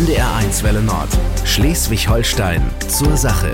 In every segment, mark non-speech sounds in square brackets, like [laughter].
NDR1 Welle Nord. Schleswig-Holstein zur Sache.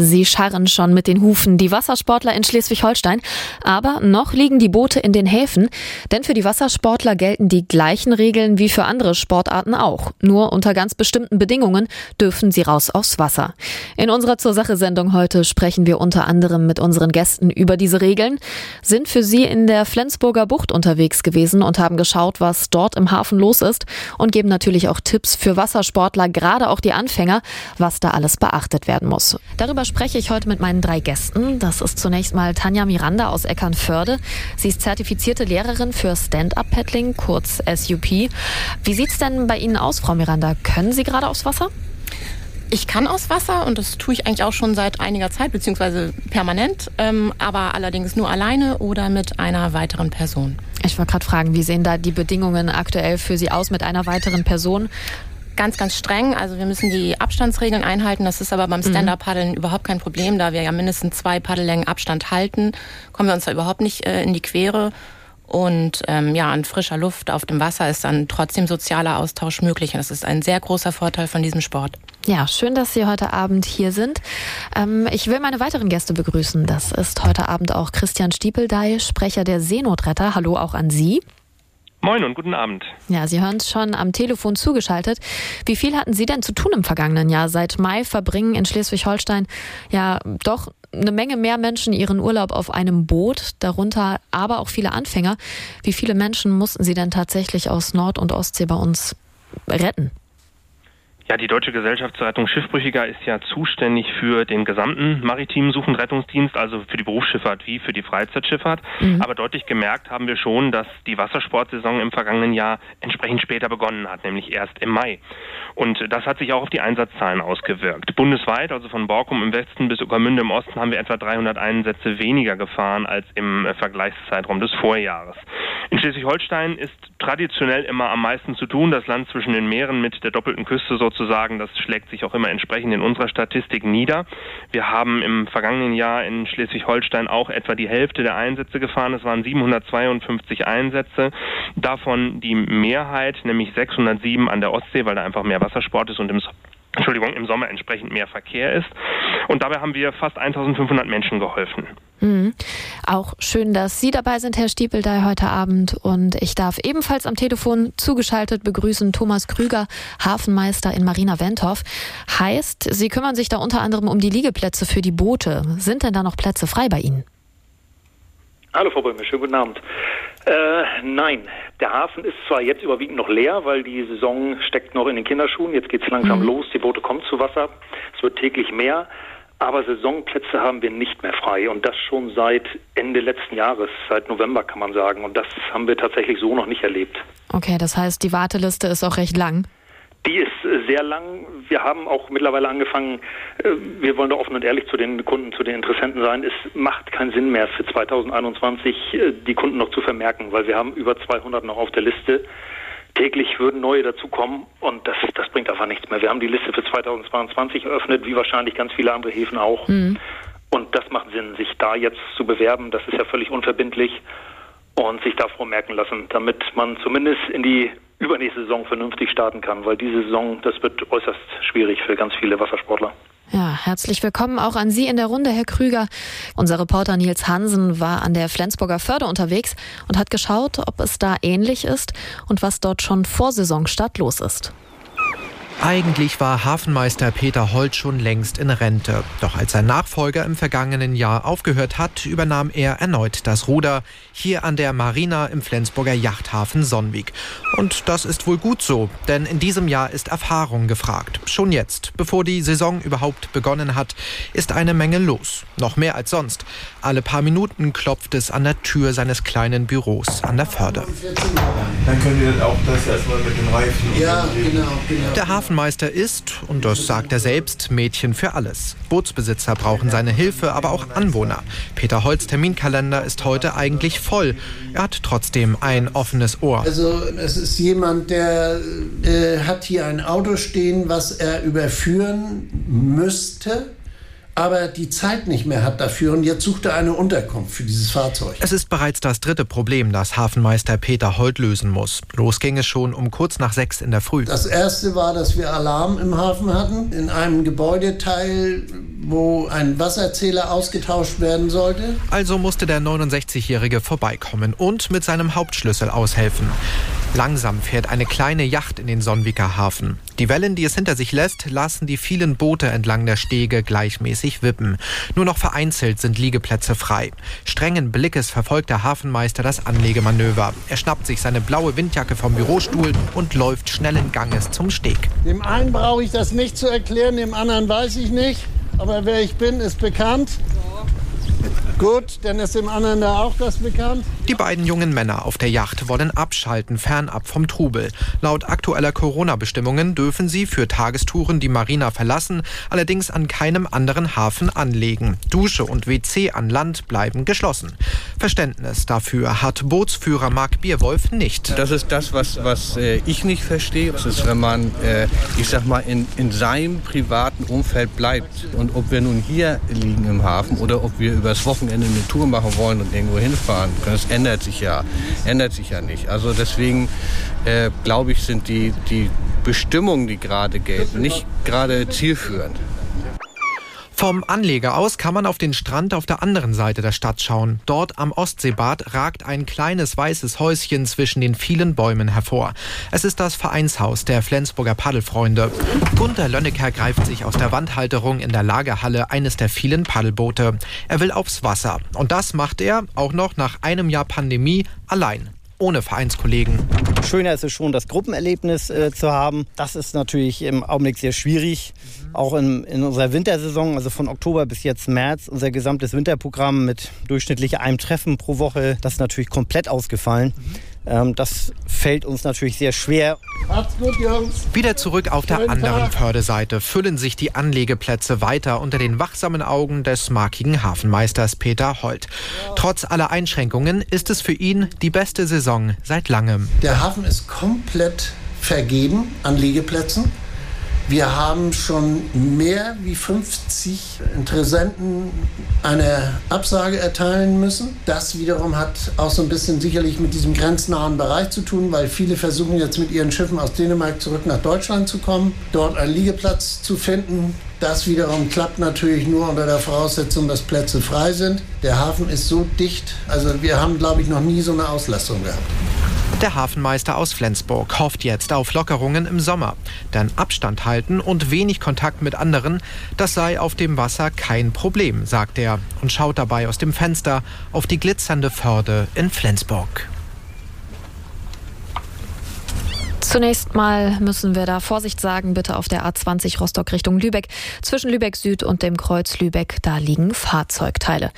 Sie scharren schon mit den Hufen, die Wassersportler in Schleswig-Holstein. Aber noch liegen die Boote in den Häfen, denn für die Wassersportler gelten die gleichen Regeln wie für andere Sportarten auch. Nur unter ganz bestimmten Bedingungen dürfen sie raus aufs Wasser. In unserer Zur Sache-Sendung heute sprechen wir unter anderem mit unseren Gästen über diese Regeln, sind für sie in der Flensburger Bucht unterwegs gewesen und haben geschaut, was dort im Hafen los ist und geben natürlich auch Tipps für Wassersportler, gerade auch die Anfänger, was da alles beachtet werden muss. Darüber spreche ich heute mit meinen drei Gästen. Das ist zunächst mal Tanja Miranda aus Eckernförde. Sie ist zertifizierte Lehrerin für Stand-Up-Paddling, kurz SUP. Wie sieht es denn bei Ihnen aus, Frau Miranda? Können Sie gerade aufs Wasser? Ich kann aus Wasser und das tue ich eigentlich auch schon seit einiger Zeit, beziehungsweise permanent, ähm, aber allerdings nur alleine oder mit einer weiteren Person. Ich wollte gerade fragen, wie sehen da die Bedingungen aktuell für Sie aus mit einer weiteren Person? Ganz, ganz streng. Also wir müssen die Abstandsregeln einhalten. Das ist aber beim mhm. Stand-Up-Paddeln überhaupt kein Problem, da wir ja mindestens zwei Paddellängen Abstand halten, kommen wir uns da überhaupt nicht äh, in die Quere. Und ähm, ja, an frischer Luft auf dem Wasser ist dann trotzdem sozialer Austausch möglich. Und das ist ein sehr großer Vorteil von diesem Sport. Ja, schön, dass Sie heute Abend hier sind. Ähm, ich will meine weiteren Gäste begrüßen. Das ist heute Abend auch Christian Stiepeldey, Sprecher der Seenotretter. Hallo auch an Sie. Moin und guten Abend. Ja, Sie hören es schon am Telefon zugeschaltet. Wie viel hatten Sie denn zu tun im vergangenen Jahr? Seit Mai verbringen in Schleswig-Holstein ja doch eine Menge mehr Menschen ihren Urlaub auf einem Boot, darunter aber auch viele Anfänger. Wie viele Menschen mussten Sie denn tatsächlich aus Nord- und Ostsee bei uns retten? Ja, die Deutsche Gesellschaft zur Rettung Schiffbrüchiger ist ja zuständig für den gesamten maritimen Such- und Rettungsdienst, also für die Berufsschifffahrt wie für die Freizeitschifffahrt. Mhm. Aber deutlich gemerkt haben wir schon, dass die Wassersportsaison im vergangenen Jahr entsprechend später begonnen hat, nämlich erst im Mai. Und das hat sich auch auf die Einsatzzahlen ausgewirkt. Bundesweit, also von Borkum im Westen bis Uckermünde im Osten, haben wir etwa 300 Einsätze weniger gefahren als im äh, Vergleichszeitraum des Vorjahres. In Schleswig-Holstein ist traditionell immer am meisten zu tun. Das Land zwischen den Meeren mit der doppelten Küste sozusagen, das schlägt sich auch immer entsprechend in unserer Statistik nieder. Wir haben im vergangenen Jahr in Schleswig-Holstein auch etwa die Hälfte der Einsätze gefahren. Es waren 752 Einsätze, davon die Mehrheit, nämlich 607 an der Ostsee, weil da einfach mehr Wassersport ist und im Entschuldigung, im Sommer entsprechend mehr Verkehr ist. Und dabei haben wir fast 1500 Menschen geholfen. Mhm. Auch schön, dass Sie dabei sind, Herr Stiepeldey, heute Abend. Und ich darf ebenfalls am Telefon zugeschaltet begrüßen Thomas Krüger, Hafenmeister in Marina Wentorf. Heißt, Sie kümmern sich da unter anderem um die Liegeplätze für die Boote. Sind denn da noch Plätze frei bei Ihnen? Hallo Frau Böhme, schönen guten Abend. Äh, nein, der Hafen ist zwar jetzt überwiegend noch leer, weil die Saison steckt noch in den Kinderschuhen. Jetzt geht es langsam mhm. los, die Boote kommen zu Wasser. Es wird täglich mehr. Aber Saisonplätze haben wir nicht mehr frei und das schon seit Ende letzten Jahres, seit November kann man sagen. Und das haben wir tatsächlich so noch nicht erlebt. Okay, das heißt, die Warteliste ist auch recht lang. Die ist äh, sehr lang. Wir haben auch mittlerweile angefangen, äh, wir wollen da offen und ehrlich zu den Kunden, zu den Interessenten sein. Es macht keinen Sinn mehr für 2021 äh, die Kunden noch zu vermerken, weil wir haben über 200 noch auf der Liste täglich würden neue dazukommen und das, das bringt einfach nichts mehr. Wir haben die Liste für 2022 eröffnet, wie wahrscheinlich ganz viele andere Häfen auch. Mhm. Und das macht Sinn, sich da jetzt zu bewerben. Das ist ja völlig unverbindlich und sich davor merken lassen, damit man zumindest in die übernächste Saison vernünftig starten kann, weil diese Saison, das wird äußerst schwierig für ganz viele Wassersportler. Ja, herzlich willkommen auch an Sie in der Runde, Herr Krüger. Unser Reporter Nils Hansen war an der Flensburger Förde unterwegs und hat geschaut, ob es da ähnlich ist und was dort schon vor Saisonstart los ist. Eigentlich war Hafenmeister Peter Holt schon längst in Rente. Doch als sein Nachfolger im vergangenen Jahr aufgehört hat, übernahm er erneut das Ruder hier an der Marina im Flensburger Yachthafen Sonnwig. Und das ist wohl gut so, denn in diesem Jahr ist Erfahrung gefragt. Schon jetzt, bevor die Saison überhaupt begonnen hat, ist eine Menge los. Noch mehr als sonst. Alle paar Minuten klopft es an der Tür seines kleinen Büros an der Förde. Dann könnt ihr auch das erstmal mit den Reifen. Ja, genau, genau. Der Hafenmeister ist, und das sagt er selbst, Mädchen für alles. Bootsbesitzer brauchen seine Hilfe, aber auch Anwohner. Peter Holz Terminkalender ist heute eigentlich voll. Er hat trotzdem ein offenes Ohr. Also es ist jemand, der äh, hat hier ein Auto stehen, was er überführen müsste aber die Zeit nicht mehr hat dafür und jetzt sucht er eine Unterkunft für dieses Fahrzeug. Es ist bereits das dritte Problem, das Hafenmeister Peter Holt lösen muss. Los ging es schon um kurz nach sechs in der Früh. Das erste war, dass wir Alarm im Hafen hatten, in einem Gebäudeteil, wo ein Wasserzähler ausgetauscht werden sollte. Also musste der 69-Jährige vorbeikommen und mit seinem Hauptschlüssel aushelfen. Langsam fährt eine kleine Yacht in den Sonnwiker Hafen. Die Wellen, die es hinter sich lässt, lassen die vielen Boote entlang der Stege gleichmäßig wippen. Nur noch vereinzelt sind Liegeplätze frei. Strengen Blickes verfolgt der Hafenmeister das Anlegemanöver. Er schnappt sich seine blaue Windjacke vom Bürostuhl und läuft schnellen Ganges zum Steg. Dem einen brauche ich das nicht zu erklären, dem anderen weiß ich nicht. Aber wer ich bin, ist bekannt. Gut, dann ist dem anderen da auch das bekannt. Die beiden jungen Männer auf der Yacht wollen abschalten, fernab vom Trubel. Laut aktueller Corona-Bestimmungen dürfen sie für Tagestouren die Marina verlassen, allerdings an keinem anderen Hafen anlegen. Dusche und WC an Land bleiben geschlossen. Verständnis dafür hat Bootsführer Marc Bierwolf nicht. Das ist das, was, was äh, ich nicht verstehe. Das ist, wenn man, äh, ich sag mal, in, in seinem privaten Umfeld bleibt. Und ob wir nun hier liegen im Hafen oder ob wir übers Wochenende eine Tour machen wollen und irgendwo hinfahren Das ändert sich ja, ändert sich ja nicht. Also deswegen äh, glaube ich, sind die, die Bestimmungen, die gerade gelten, nicht gerade zielführend. Vom Anleger aus kann man auf den Strand auf der anderen Seite der Stadt schauen. Dort am Ostseebad ragt ein kleines weißes Häuschen zwischen den vielen Bäumen hervor. Es ist das Vereinshaus der Flensburger Paddelfreunde. Gunter Lönnecker greift sich aus der Wandhalterung in der Lagerhalle eines der vielen Paddelboote. Er will aufs Wasser. Und das macht er, auch noch nach einem Jahr Pandemie, allein ohne Vereinskollegen. Schöner ist es schon, das Gruppenerlebnis äh, zu haben. Das ist natürlich im Augenblick sehr schwierig. Mhm. Auch in, in, unserer Wintersaison, also von Oktober bis jetzt März, unser gesamtes Winterprogramm mit durchschnittlich einem Treffen pro Woche, das ist natürlich komplett ausgefallen. Mhm. Ähm, das fällt uns natürlich sehr schwer. Macht's gut, Jungs. Wieder zurück auf der anderen Förderseite füllen sich die Anlegeplätze weiter unter den wachsamen Augen des markigen Hafenmeisters Peter Holt. Trotz aller Einschränkungen ist es für ihn die beste Saison seit langem. Der Hafen ist komplett vergeben an Liegeplätzen. Wir haben schon mehr wie 50 Interessenten eine Absage erteilen müssen. Das wiederum hat auch so ein bisschen sicherlich mit diesem grenznahen Bereich zu tun, weil viele versuchen jetzt mit ihren Schiffen aus Dänemark zurück nach Deutschland zu kommen, dort einen Liegeplatz zu finden. Das wiederum klappt natürlich nur unter der Voraussetzung, dass Plätze frei sind. Der Hafen ist so dicht, also wir haben, glaube ich, noch nie so eine Auslastung gehabt. Der Hafenmeister aus Flensburg hofft jetzt auf Lockerungen im Sommer. Denn Abstand halten und wenig Kontakt mit anderen, das sei auf dem Wasser kein Problem, sagt er und schaut dabei aus dem Fenster auf die glitzernde Förde in Flensburg. Zunächst mal müssen wir da Vorsicht sagen, bitte auf der A20 Rostock Richtung Lübeck. Zwischen Lübeck Süd und dem Kreuz Lübeck, da liegen Fahrzeugteile.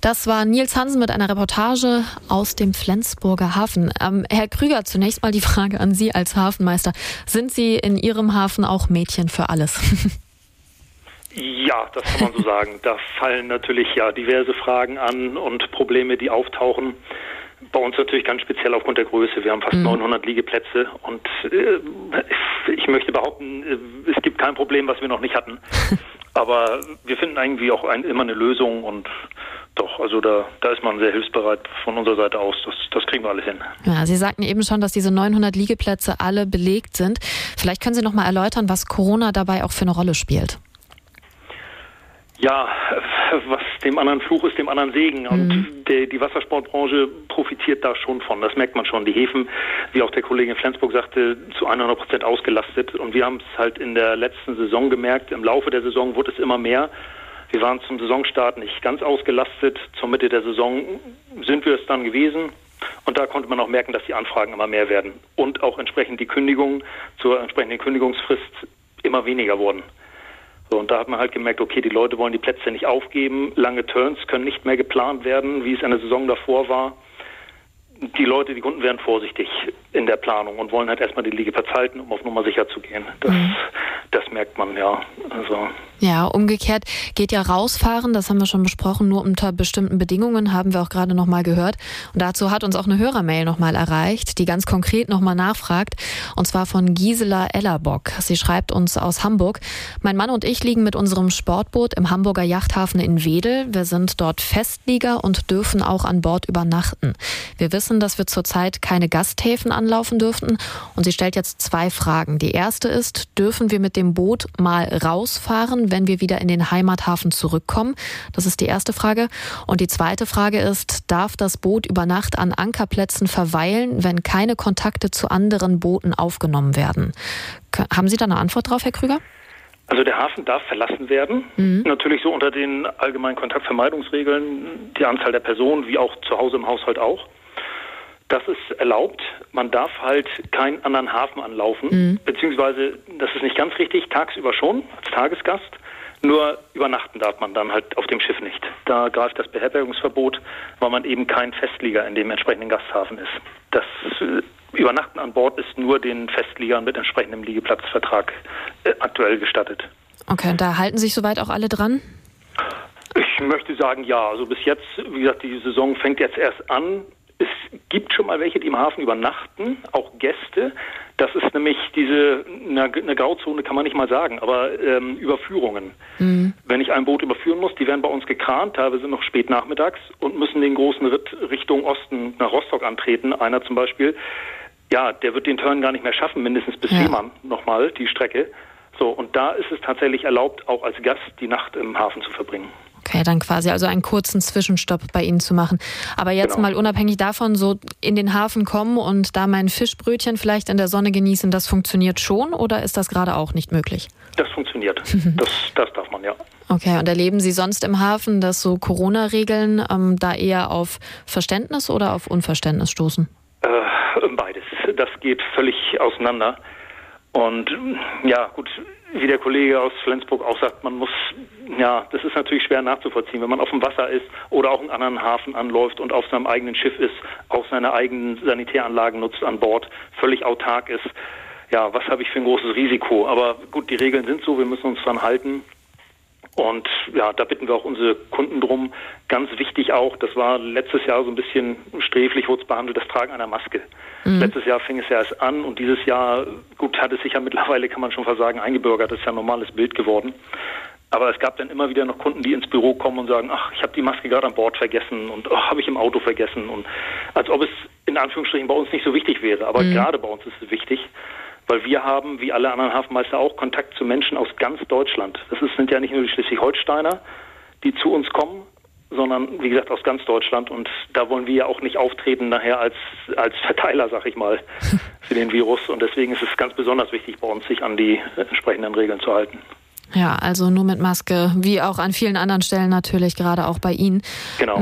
Das war Nils Hansen mit einer Reportage aus dem Flensburger Hafen. Ähm, Herr Krüger, zunächst mal die Frage an Sie als Hafenmeister. Sind Sie in Ihrem Hafen auch Mädchen für alles? [laughs] Ja, das kann man so sagen. Da fallen natürlich ja diverse Fragen an und Probleme, die auftauchen. Bei uns natürlich ganz speziell aufgrund der Größe. Wir haben fast mhm. 900 Liegeplätze und äh, ich möchte behaupten, äh, es gibt kein Problem, was wir noch nicht hatten. [laughs] Aber wir finden irgendwie auch ein, immer eine Lösung und doch, also da, da ist man sehr hilfsbereit von unserer Seite aus. Das, das kriegen wir alles hin. Ja, Sie sagten eben schon, dass diese 900 Liegeplätze alle belegt sind. Vielleicht können Sie noch mal erläutern, was Corona dabei auch für eine Rolle spielt. Ja, was dem anderen Fluch ist, dem anderen Segen. Und mhm. der, die Wassersportbranche profitiert da schon von. Das merkt man schon. Die Häfen, wie auch der Kollege in Flensburg sagte, zu 100 Prozent ausgelastet. Und wir haben es halt in der letzten Saison gemerkt. Im Laufe der Saison wurde es immer mehr. Wir waren zum Saisonstart nicht ganz ausgelastet. Zur Mitte der Saison sind wir es dann gewesen. Und da konnte man auch merken, dass die Anfragen immer mehr werden. Und auch entsprechend die Kündigungen zur entsprechenden Kündigungsfrist immer weniger wurden. So, und da hat man halt gemerkt, okay, die Leute wollen die Plätze nicht aufgeben, lange Turns können nicht mehr geplant werden, wie es eine Saison davor war. Die Leute, die Kunden werden vorsichtig in der Planung und wollen halt erstmal die Liegeplatz halten, um auf Nummer sicher zu gehen. Das, mhm. das merkt man, ja. Also ja, umgekehrt geht ja rausfahren, das haben wir schon besprochen, nur unter bestimmten Bedingungen, haben wir auch gerade nochmal gehört. Und dazu hat uns auch eine Hörermail nochmal erreicht, die ganz konkret nochmal nachfragt, und zwar von Gisela Ellerbock. Sie schreibt uns aus Hamburg, mein Mann und ich liegen mit unserem Sportboot im Hamburger Yachthafen in Wedel. Wir sind dort Festlieger und dürfen auch an Bord übernachten. Wir wissen, dass wir zurzeit keine Gasthäfen anlaufen dürften und sie stellt jetzt zwei Fragen. Die erste ist, dürfen wir mit dem Boot mal rausfahren, wenn wir wieder in den Heimathafen zurückkommen? Das ist die erste Frage. Und die zweite Frage ist, darf das Boot über Nacht an Ankerplätzen verweilen, wenn keine Kontakte zu anderen Booten aufgenommen werden? Haben Sie da eine Antwort drauf, Herr Krüger? Also der Hafen darf verlassen werden, mhm. natürlich so unter den allgemeinen Kontaktvermeidungsregeln, die Anzahl der Personen wie auch zu Hause im Haushalt auch. Das ist erlaubt. Man darf halt keinen anderen Hafen anlaufen, mhm. beziehungsweise, das ist nicht ganz richtig, tagsüber schon, als Tagesgast. Nur übernachten darf man dann halt auf dem Schiff nicht. Da greift das Beherbergungsverbot, weil man eben kein Festlieger in dem entsprechenden Gasthafen ist. Das äh, Übernachten an Bord ist nur den Festliegern mit entsprechendem Liegeplatzvertrag äh, aktuell gestattet. Okay, da halten sich soweit auch alle dran? Ich möchte sagen, ja. Also bis jetzt, wie gesagt, die Saison fängt jetzt erst an. Es gibt schon mal welche, die im Hafen übernachten, auch Gäste. Das ist nämlich diese, eine, Grauzone kann man nicht mal sagen, aber ähm, Überführungen. Mhm. Wenn ich ein Boot überführen muss, die werden bei uns gekrant, teilweise noch spät nachmittags und müssen den großen Ritt Richtung Osten nach Rostock antreten. Einer zum Beispiel, ja, der wird den Turn gar nicht mehr schaffen, mindestens bis ja. Fehmarn nochmal, die Strecke. So, und da ist es tatsächlich erlaubt, auch als Gast die Nacht im Hafen zu verbringen. Dann quasi also einen kurzen Zwischenstopp bei Ihnen zu machen. Aber jetzt genau. mal unabhängig davon, so in den Hafen kommen und da mein Fischbrötchen vielleicht in der Sonne genießen, das funktioniert schon oder ist das gerade auch nicht möglich? Das funktioniert. [laughs] das, das darf man, ja. Okay, und erleben Sie sonst im Hafen, dass so Corona-Regeln ähm, da eher auf Verständnis oder auf Unverständnis stoßen? Äh, beides. Das geht völlig auseinander. Und ja, gut, wie der Kollege aus Flensburg auch sagt, man muss, ja, das ist natürlich schwer nachzuvollziehen, wenn man auf dem Wasser ist oder auch einen anderen Hafen anläuft und auf seinem eigenen Schiff ist, auch seine eigenen Sanitäranlagen nutzt an Bord, völlig autark ist. Ja, was habe ich für ein großes Risiko? Aber gut, die Regeln sind so, wir müssen uns dran halten. Und ja, da bitten wir auch unsere Kunden drum. Ganz wichtig auch, das war letztes Jahr so ein bisschen sträflich, wurde es behandelt, das Tragen einer Maske. Mhm. Letztes Jahr fing es ja erst an und dieses Jahr, gut, hat es sich ja mittlerweile, kann man schon fast sagen, eingebürgert, das ist ja ein normales Bild geworden. Aber es gab dann immer wieder noch Kunden, die ins Büro kommen und sagen, ach, ich habe die Maske gerade an Bord vergessen und ach, habe ich im Auto vergessen. Und als ob es in Anführungsstrichen bei uns nicht so wichtig wäre. Aber mhm. gerade bei uns ist es wichtig weil wir haben, wie alle anderen Hafenmeister auch, Kontakt zu Menschen aus ganz Deutschland. Das sind ja nicht nur die Schleswig-Holsteiner, die zu uns kommen, sondern wie gesagt aus ganz Deutschland. Und da wollen wir ja auch nicht auftreten nachher als, als Verteiler, sag ich mal, [laughs] für den Virus. Und deswegen ist es ganz besonders wichtig bei uns, sich an die entsprechenden Regeln zu halten. Ja, also nur mit Maske, wie auch an vielen anderen Stellen natürlich, gerade auch bei Ihnen. Genau.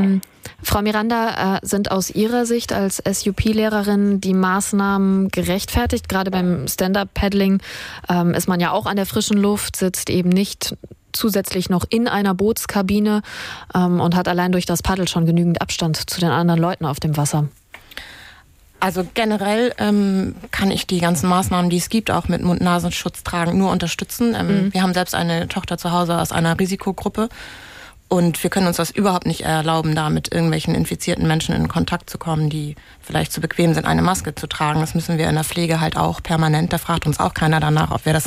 Frau Miranda, äh, sind aus Ihrer Sicht als SUP-Lehrerin die Maßnahmen gerechtfertigt? Gerade beim Stand-up-Paddling ähm, ist man ja auch an der frischen Luft, sitzt eben nicht zusätzlich noch in einer Bootskabine ähm, und hat allein durch das Paddel schon genügend Abstand zu den anderen Leuten auf dem Wasser. Also generell ähm, kann ich die ganzen Maßnahmen, die es gibt, auch mit Mund-Nasenschutz tragen, nur unterstützen. Ähm, mhm. Wir haben selbst eine Tochter zu Hause aus einer Risikogruppe. Und wir können uns das überhaupt nicht erlauben, da mit irgendwelchen infizierten Menschen in Kontakt zu kommen, die vielleicht zu bequem sind, eine Maske zu tragen. Das müssen wir in der Pflege halt auch permanent. Da fragt uns auch keiner danach, ob wir das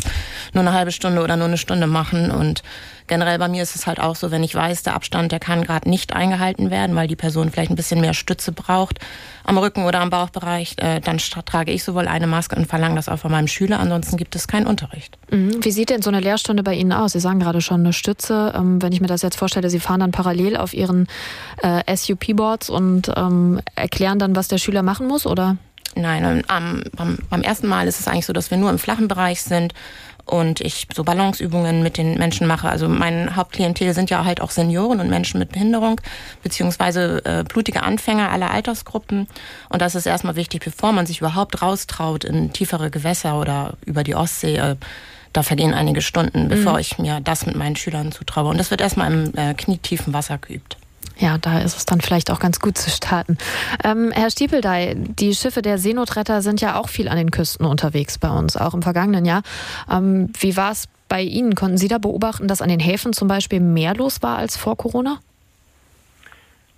nur eine halbe Stunde oder nur eine Stunde machen. Und generell bei mir ist es halt auch so, wenn ich weiß, der Abstand, der kann gerade nicht eingehalten werden, weil die Person vielleicht ein bisschen mehr Stütze braucht am Rücken oder am Bauchbereich, äh, dann trage ich sowohl eine Maske und verlange das auch von meinem Schüler. Ansonsten gibt es keinen Unterricht. Mhm. Wie sieht denn so eine Lehrstunde bei Ihnen aus? Sie sagen gerade schon eine Stütze. Ähm, wenn ich mir das jetzt vorstelle, Sie fahren dann parallel auf Ihren äh, SUP-Boards und ähm, erklären dann, was der Schüler machen muss, oder? Nein, am, beim, beim ersten Mal ist es eigentlich so, dass wir nur im flachen Bereich sind und ich so Balanceübungen mit den Menschen mache. Also mein Hauptklientel sind ja halt auch Senioren und Menschen mit Behinderung, beziehungsweise äh, blutige Anfänger aller Altersgruppen. Und das ist erstmal wichtig, bevor man sich überhaupt raustraut in tiefere Gewässer oder über die Ostsee. Äh, da vergehen einige Stunden, bevor mhm. ich mir das mit meinen Schülern zutraue. Und das wird erstmal im äh, knietiefen Wasser geübt. Ja, da ist es dann vielleicht auch ganz gut zu starten. Ähm, Herr Stiepeldey, die Schiffe der Seenotretter sind ja auch viel an den Küsten unterwegs bei uns, auch im vergangenen Jahr. Ähm, wie war es bei Ihnen, konnten Sie da beobachten, dass an den Häfen zum Beispiel mehr los war als vor Corona?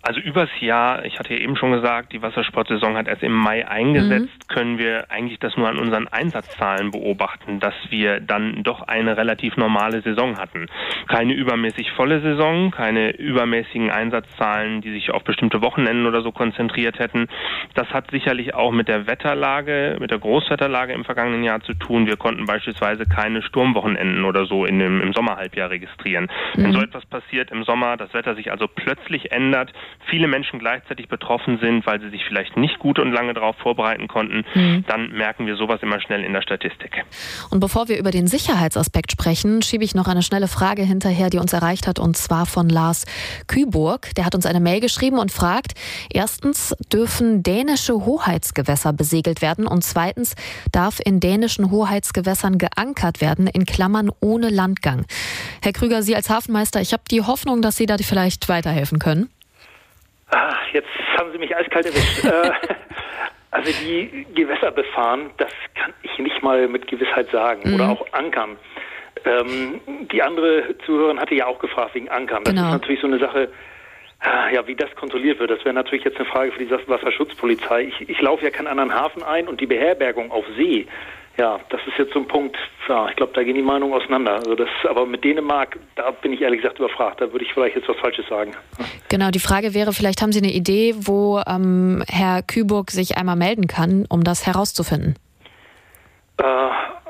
Also übers Jahr, ich hatte ja eben schon gesagt, die Wassersportsaison hat erst im Mai eingesetzt, mhm. können wir eigentlich das nur an unseren Einsatzzahlen beobachten, dass wir dann doch eine relativ normale Saison hatten. Keine übermäßig volle Saison, keine übermäßigen Einsatzzahlen, die sich auf bestimmte Wochenenden oder so konzentriert hätten. Das hat sicherlich auch mit der Wetterlage, mit der Großwetterlage im vergangenen Jahr zu tun. Wir konnten beispielsweise keine Sturmwochenenden oder so in dem, im Sommerhalbjahr registrieren. Mhm. Wenn so etwas passiert im Sommer, das Wetter sich also plötzlich ändert, viele Menschen gleichzeitig betroffen sind, weil sie sich vielleicht nicht gut und lange darauf vorbereiten konnten, mhm. dann merken wir sowas immer schnell in der Statistik. Und bevor wir über den Sicherheitsaspekt sprechen, schiebe ich noch eine schnelle Frage hinterher, die uns erreicht hat, und zwar von Lars Küburg. Der hat uns eine Mail geschrieben und fragt, erstens, dürfen dänische Hoheitsgewässer besegelt werden? Und zweitens, darf in dänischen Hoheitsgewässern geankert werden, in Klammern ohne Landgang? Herr Krüger, Sie als Hafenmeister, ich habe die Hoffnung, dass Sie da vielleicht weiterhelfen können. Ah, jetzt haben Sie mich eiskalt erwischt. Äh, [laughs] also die Gewässer befahren, das kann ich nicht mal mit Gewissheit sagen. Mhm. Oder auch ankern. Ähm, die andere Zuhörerin hatte ja auch gefragt wegen Ankern. Das genau. ist natürlich so eine Sache, ah, ja, wie das kontrolliert wird, das wäre natürlich jetzt eine Frage für die Wasserschutzpolizei. Ich, ich laufe ja keinen anderen Hafen ein und die Beherbergung auf See ja, das ist jetzt so ein Punkt, ja, ich glaube, da gehen die Meinungen auseinander. Also das, aber mit Dänemark, da bin ich ehrlich gesagt überfragt. Da würde ich vielleicht jetzt was Falsches sagen. Genau, die Frage wäre, vielleicht haben Sie eine Idee, wo ähm, Herr Küburg sich einmal melden kann, um das herauszufinden? Äh,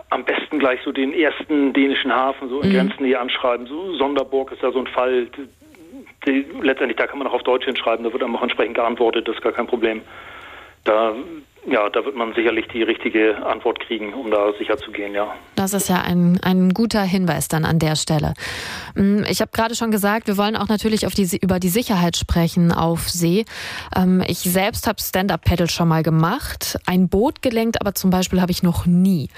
am besten gleich so den ersten dänischen Hafen so in mhm. Grenznähe anschreiben. So Sonderburg ist da so ein Fall. Die, letztendlich, da kann man auch auf Deutsch hinschreiben, da wird dann auch entsprechend geantwortet, das ist gar kein Problem. Da ja, da wird man sicherlich die richtige Antwort kriegen, um da sicher zu gehen, ja. Das ist ja ein, ein guter Hinweis dann an der Stelle. Mm, ich habe gerade schon gesagt, wir wollen auch natürlich auf die, über die Sicherheit sprechen auf See. Ähm, ich selbst habe Stand-Up-Paddle schon mal gemacht, ein Boot gelenkt, aber zum Beispiel habe ich noch nie.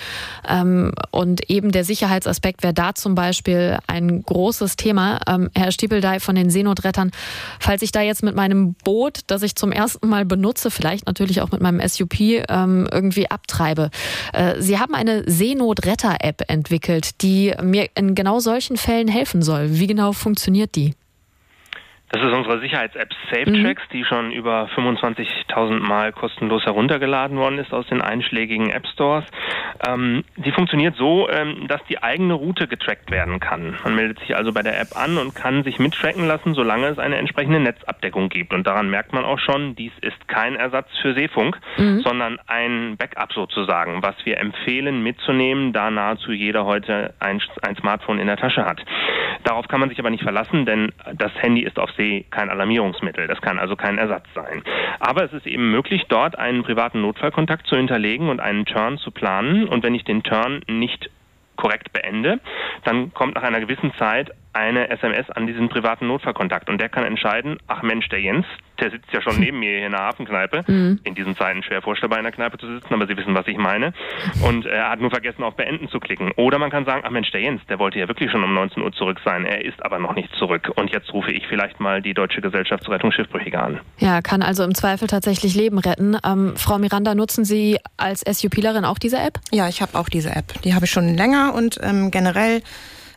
Ähm, und eben der Sicherheitsaspekt wäre da zum Beispiel ein großes Thema. Ähm, Herr Stiepeldey von den Seenotrettern, falls ich da jetzt mit meinem Boot, das ich zum ersten Mal benutze, vielleicht natürlich auch mit meinem SUP, ähm, irgendwie abtreibe. Äh, Sie haben eine Seenotretter-App entwickelt, die mir in genau solchen Fällen helfen soll. Wie genau funktioniert die? Das ist unsere Sicherheits-App SafeTracks, mhm. die schon über 25.000 Mal kostenlos heruntergeladen worden ist aus den einschlägigen App Stores. Ähm, die funktioniert so, ähm, dass die eigene Route getrackt werden kann. Man meldet sich also bei der App an und kann sich mittracken lassen, solange es eine entsprechende Netzabdeckung gibt. Und daran merkt man auch schon, dies ist kein Ersatz für Seefunk, mhm. sondern ein Backup sozusagen, was wir empfehlen mitzunehmen, da nahezu jeder heute ein, ein Smartphone in der Tasche hat. Darauf kann man sich aber nicht verlassen, denn das Handy ist auf See kein Alarmierungsmittel. Das kann also kein Ersatz sein. Aber es ist eben möglich, dort einen privaten Notfallkontakt zu hinterlegen und einen Turn zu planen. Und wenn ich den Turn nicht korrekt beende, dann kommt nach einer gewissen Zeit eine SMS an diesen privaten Notfallkontakt und der kann entscheiden, ach Mensch, der Jens, der sitzt ja schon [laughs] neben mir hier in der Hafenkneipe. Mhm. In diesen Zeiten schwer vorstellbar in der Kneipe zu sitzen, aber Sie wissen, was ich meine. Und er hat nur vergessen, auf Beenden zu klicken. Oder man kann sagen, ach Mensch, der Jens, der wollte ja wirklich schon um 19 Uhr zurück sein. Er ist aber noch nicht zurück. Und jetzt rufe ich vielleicht mal die Deutsche Gesellschaft zur Rettung Schiffbrüchiger an. Ja, kann also im Zweifel tatsächlich Leben retten. Ähm, Frau Miranda, nutzen Sie als SUPlerin auch diese App? Ja, ich habe auch diese App. Die habe ich schon länger und ähm, generell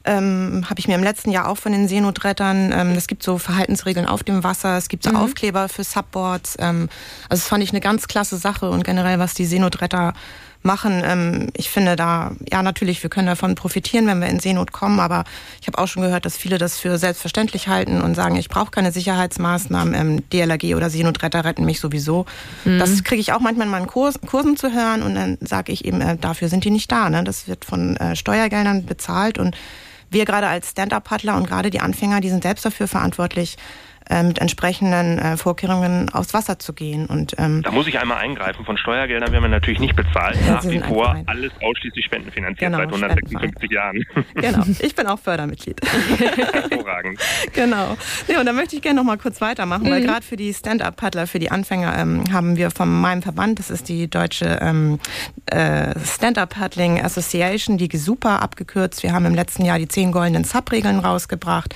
ähm, habe ich mir im letzten Jahr auch von den Seenotrettern, ähm, es gibt so Verhaltensregeln auf dem Wasser, es gibt so mhm. Aufkleber für Subboards. Ähm, also das fand ich eine ganz klasse Sache und generell, was die Seenotretter machen. Ähm, ich finde da, ja natürlich, wir können davon profitieren, wenn wir in Seenot kommen, aber ich habe auch schon gehört, dass viele das für selbstverständlich halten und sagen, ich brauche keine Sicherheitsmaßnahmen, ähm, DLRG oder Seenotretter retten mich sowieso. Mhm. Das kriege ich auch manchmal in meinen Kurs, Kursen zu hören und dann sage ich eben, äh, dafür sind die nicht da. Ne? Das wird von äh, Steuergeldern bezahlt und wir gerade als Stand-up-Paddler und gerade die Anfänger, die sind selbst dafür verantwortlich, äh, mit entsprechenden äh, Vorkehrungen aufs Wasser zu gehen. Und, ähm, da muss ich einmal eingreifen. Von Steuergeldern werden wir natürlich nicht bezahlt. Nach wie vor alles ausschließlich spendenfinanziert genau, seit 156 Jahren. [laughs] Genau, ich bin auch Fördermitglied. [laughs] Hervorragend. [laughs] genau. Nee, und da möchte ich gerne noch mal kurz weitermachen, mhm. weil gerade für die Stand-Up-Paddler, für die Anfänger ähm, haben wir von meinem Verband, das ist die deutsche ähm, äh, Stand-Up-Paddling Association, die super abgekürzt. Wir haben im letzten Jahr die zehn goldenen Sub-Regeln rausgebracht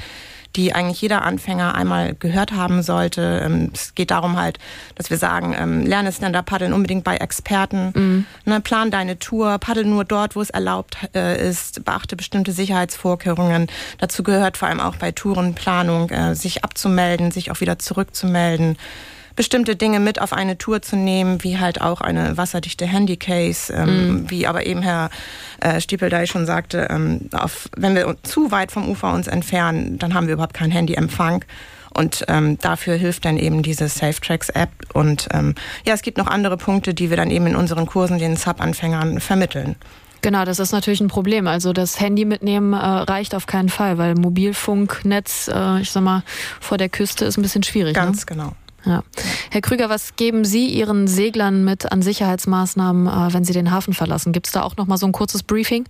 die eigentlich jeder Anfänger einmal gehört haben sollte. Ähm, es geht darum halt, dass wir sagen, ähm, lerne Stand-Up-Paddeln unbedingt bei Experten. Mhm. Ne, plan deine Tour, paddel nur dort, wo es erlaubt äh, ist, beachte bestimmte Sicherheitsvorkehrungen. Dazu gehört vor allem auch bei Tourenplanung, äh, sich abzumelden, sich auch wieder zurückzumelden bestimmte Dinge mit auf eine Tour zu nehmen, wie halt auch eine wasserdichte Handycase, ähm, mm. wie aber eben Herr äh, Stiepeldey schon sagte, ähm, auf, wenn wir zu weit vom Ufer uns entfernen, dann haben wir überhaupt keinen Handyempfang. Und ähm, dafür hilft dann eben diese SafeTracks-App. Und ähm, ja, es gibt noch andere Punkte, die wir dann eben in unseren Kursen den Sub-Anfängern vermitteln. Genau, das ist natürlich ein Problem. Also das Handy mitnehmen äh, reicht auf keinen Fall, weil Mobilfunknetz, äh, ich sag mal, vor der Küste ist ein bisschen schwierig. Ganz ne? genau. Ja. Herr Krüger, was geben Sie Ihren Seglern mit an Sicherheitsmaßnahmen, äh, wenn sie den Hafen verlassen? Gibt es da auch noch mal so ein kurzes Briefing?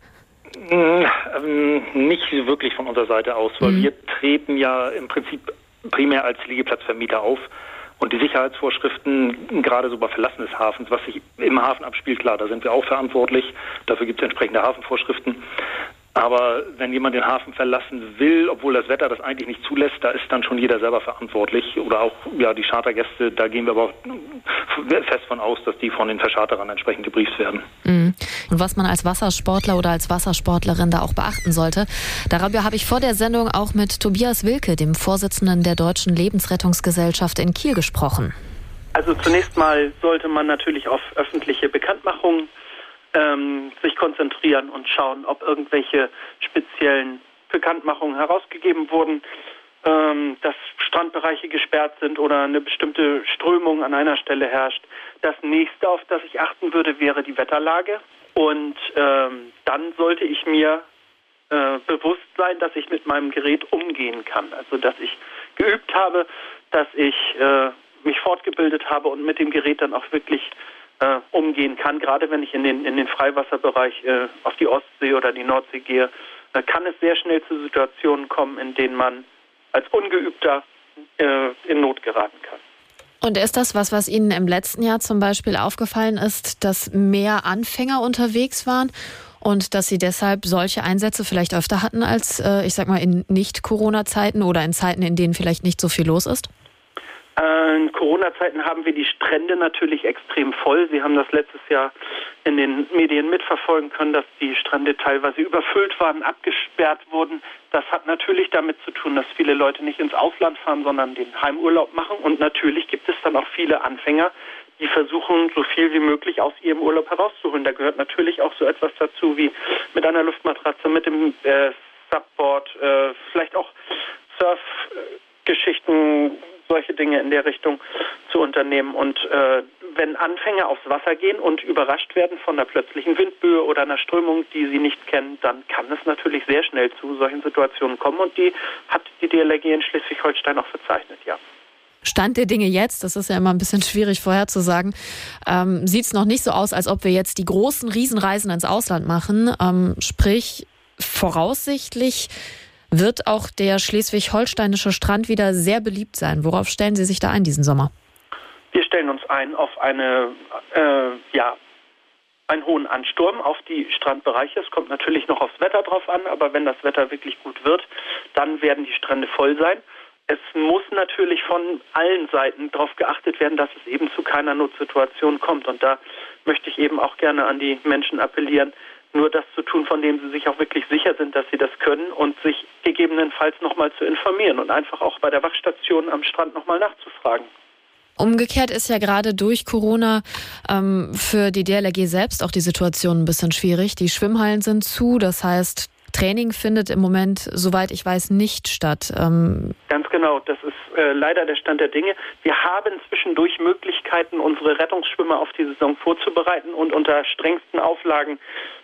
Ähm, nicht wirklich von unserer Seite aus, weil mhm. wir treten ja im Prinzip primär als Liegeplatzvermieter auf. Und die Sicherheitsvorschriften, gerade so bei Verlassen des Hafens, was sich im Hafen abspielt, klar, da sind wir auch verantwortlich. Dafür gibt es entsprechende Hafenvorschriften. Aber wenn jemand den Hafen verlassen will, obwohl das Wetter das eigentlich nicht zulässt, da ist dann schon jeder selber verantwortlich. Oder auch ja die Chartergäste, da gehen wir aber fest von aus, dass die von den Verscharterern entsprechend gebrieft werden. Mhm. Und was man als Wassersportler oder als Wassersportlerin da auch beachten sollte, darüber habe ich vor der Sendung auch mit Tobias Wilke, dem Vorsitzenden der Deutschen Lebensrettungsgesellschaft in Kiel, gesprochen. Also zunächst mal sollte man natürlich auf öffentliche Bekanntmachung ähm, sich konzentrieren und schauen, ob irgendwelche speziellen Bekanntmachungen herausgegeben wurden, ähm, dass Strandbereiche gesperrt sind oder eine bestimmte Strömung an einer Stelle herrscht. Das nächste, auf das ich achten würde, wäre die Wetterlage. Und ähm, dann sollte ich mir äh, bewusst sein, dass ich mit meinem Gerät umgehen kann. Also dass ich geübt habe, dass ich äh, mich fortgebildet habe und mit dem Gerät dann auch wirklich äh, umgehen kann. Gerade wenn ich in den, in den Freiwasserbereich äh, auf die Ostsee oder die Nordsee gehe, äh, kann es sehr schnell zu Situationen kommen, in denen man als Ungeübter äh, in Not geraten kann. Und ist das was, was Ihnen im letzten Jahr zum Beispiel aufgefallen ist, dass mehr Anfänger unterwegs waren und dass Sie deshalb solche Einsätze vielleicht öfter hatten als, äh, ich sag mal, in Nicht-Corona-Zeiten oder in Zeiten, in denen vielleicht nicht so viel los ist? Äh, in Corona-Zeiten haben wir die Strände natürlich extrem voll. Sie haben das letztes Jahr in den Medien mitverfolgen können, dass die Strände teilweise überfüllt waren, abgesperrt wurden. Das hat natürlich damit zu tun, dass viele Leute nicht ins Ausland fahren, sondern den Heimurlaub machen. Und natürlich gibt es dann auch viele Anfänger, die versuchen, so viel wie möglich aus ihrem Urlaub herauszuholen. Da gehört natürlich auch so etwas dazu wie mit einer Luftmatratze, mit dem äh, Subboard, äh, vielleicht auch Surfgeschichten solche Dinge in der Richtung zu unternehmen. Und äh, wenn Anfänger aufs Wasser gehen und überrascht werden von einer plötzlichen Windböe oder einer Strömung, die sie nicht kennen, dann kann es natürlich sehr schnell zu solchen Situationen kommen. Und die hat die DLRG in Schleswig-Holstein auch verzeichnet, ja. Stand der Dinge jetzt, das ist ja immer ein bisschen schwierig vorherzusagen, ähm, sieht es noch nicht so aus, als ob wir jetzt die großen Riesenreisen ins Ausland machen. Ähm, sprich, voraussichtlich wird auch der schleswig-holsteinische Strand wieder sehr beliebt sein. Worauf stellen Sie sich da ein diesen Sommer? Wir stellen uns ein auf eine, äh, ja, einen hohen Ansturm auf die Strandbereiche. Es kommt natürlich noch aufs Wetter drauf an, aber wenn das Wetter wirklich gut wird, dann werden die Strände voll sein. Es muss natürlich von allen Seiten darauf geachtet werden, dass es eben zu keiner Notsituation kommt. Und da möchte ich eben auch gerne an die Menschen appellieren, nur das zu tun, von dem sie sich auch wirklich sicher sind, dass sie das können und sich gegebenenfalls nochmal zu informieren und einfach auch bei der Wachstation am Strand nochmal nachzufragen. Umgekehrt ist ja gerade durch Corona ähm, für die DLRG selbst auch die Situation ein bisschen schwierig. Die Schwimmhallen sind zu, das heißt, Training findet im Moment, soweit ich weiß, nicht statt. Ähm Ganz genau, das ist äh, leider der Stand der Dinge. Wir haben zwischendurch Möglichkeiten, unsere Rettungsschwimmer auf die Saison vorzubereiten und unter strengsten Auflagen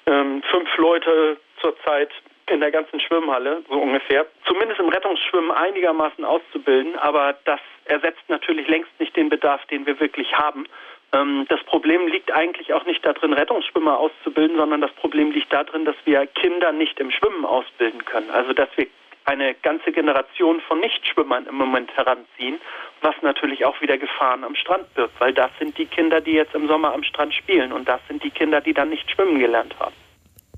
ähm, fünf Leute zurzeit in der ganzen Schwimmhalle, so ungefähr, zumindest im Rettungsschwimmen einigermaßen auszubilden, aber das ersetzt natürlich längst nicht den Bedarf, den wir wirklich haben. Ähm, das Problem liegt eigentlich auch nicht darin, Rettungsschwimmer auszubilden, sondern das Problem liegt darin, dass wir Kinder nicht im Schwimmen ausbilden können. Also dass wir eine ganze Generation von Nichtschwimmern im Moment heranziehen, was natürlich auch wieder Gefahren am Strand birgt, weil das sind die Kinder, die jetzt im Sommer am Strand spielen und das sind die Kinder, die dann nicht schwimmen gelernt haben.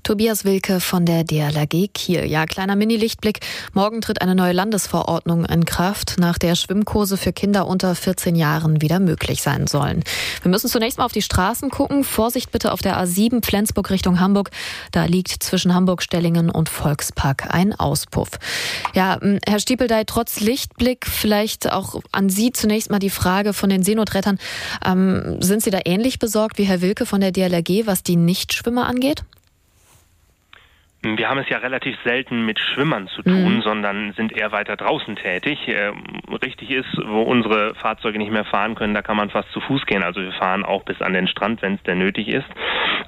Tobias Wilke von der DLRG Kiel. Ja, kleiner Mini-Lichtblick. Morgen tritt eine neue Landesverordnung in Kraft, nach der Schwimmkurse für Kinder unter 14 Jahren wieder möglich sein sollen. Wir müssen zunächst mal auf die Straßen gucken. Vorsicht bitte auf der A7 Flensburg Richtung Hamburg. Da liegt zwischen Hamburg-Stellingen und Volkspark ein Auspuff. Ja, Herr Stiepeldey, trotz Lichtblick vielleicht auch an Sie zunächst mal die Frage von den Seenotrettern. Ähm, sind Sie da ähnlich besorgt wie Herr Wilke von der DLRG, was die Nichtschwimmer angeht? Wir haben es ja relativ selten mit Schwimmern zu tun, mhm. sondern sind eher weiter draußen tätig. Ähm, richtig ist, wo unsere Fahrzeuge nicht mehr fahren können, da kann man fast zu Fuß gehen. Also wir fahren auch bis an den Strand, wenn es denn nötig ist,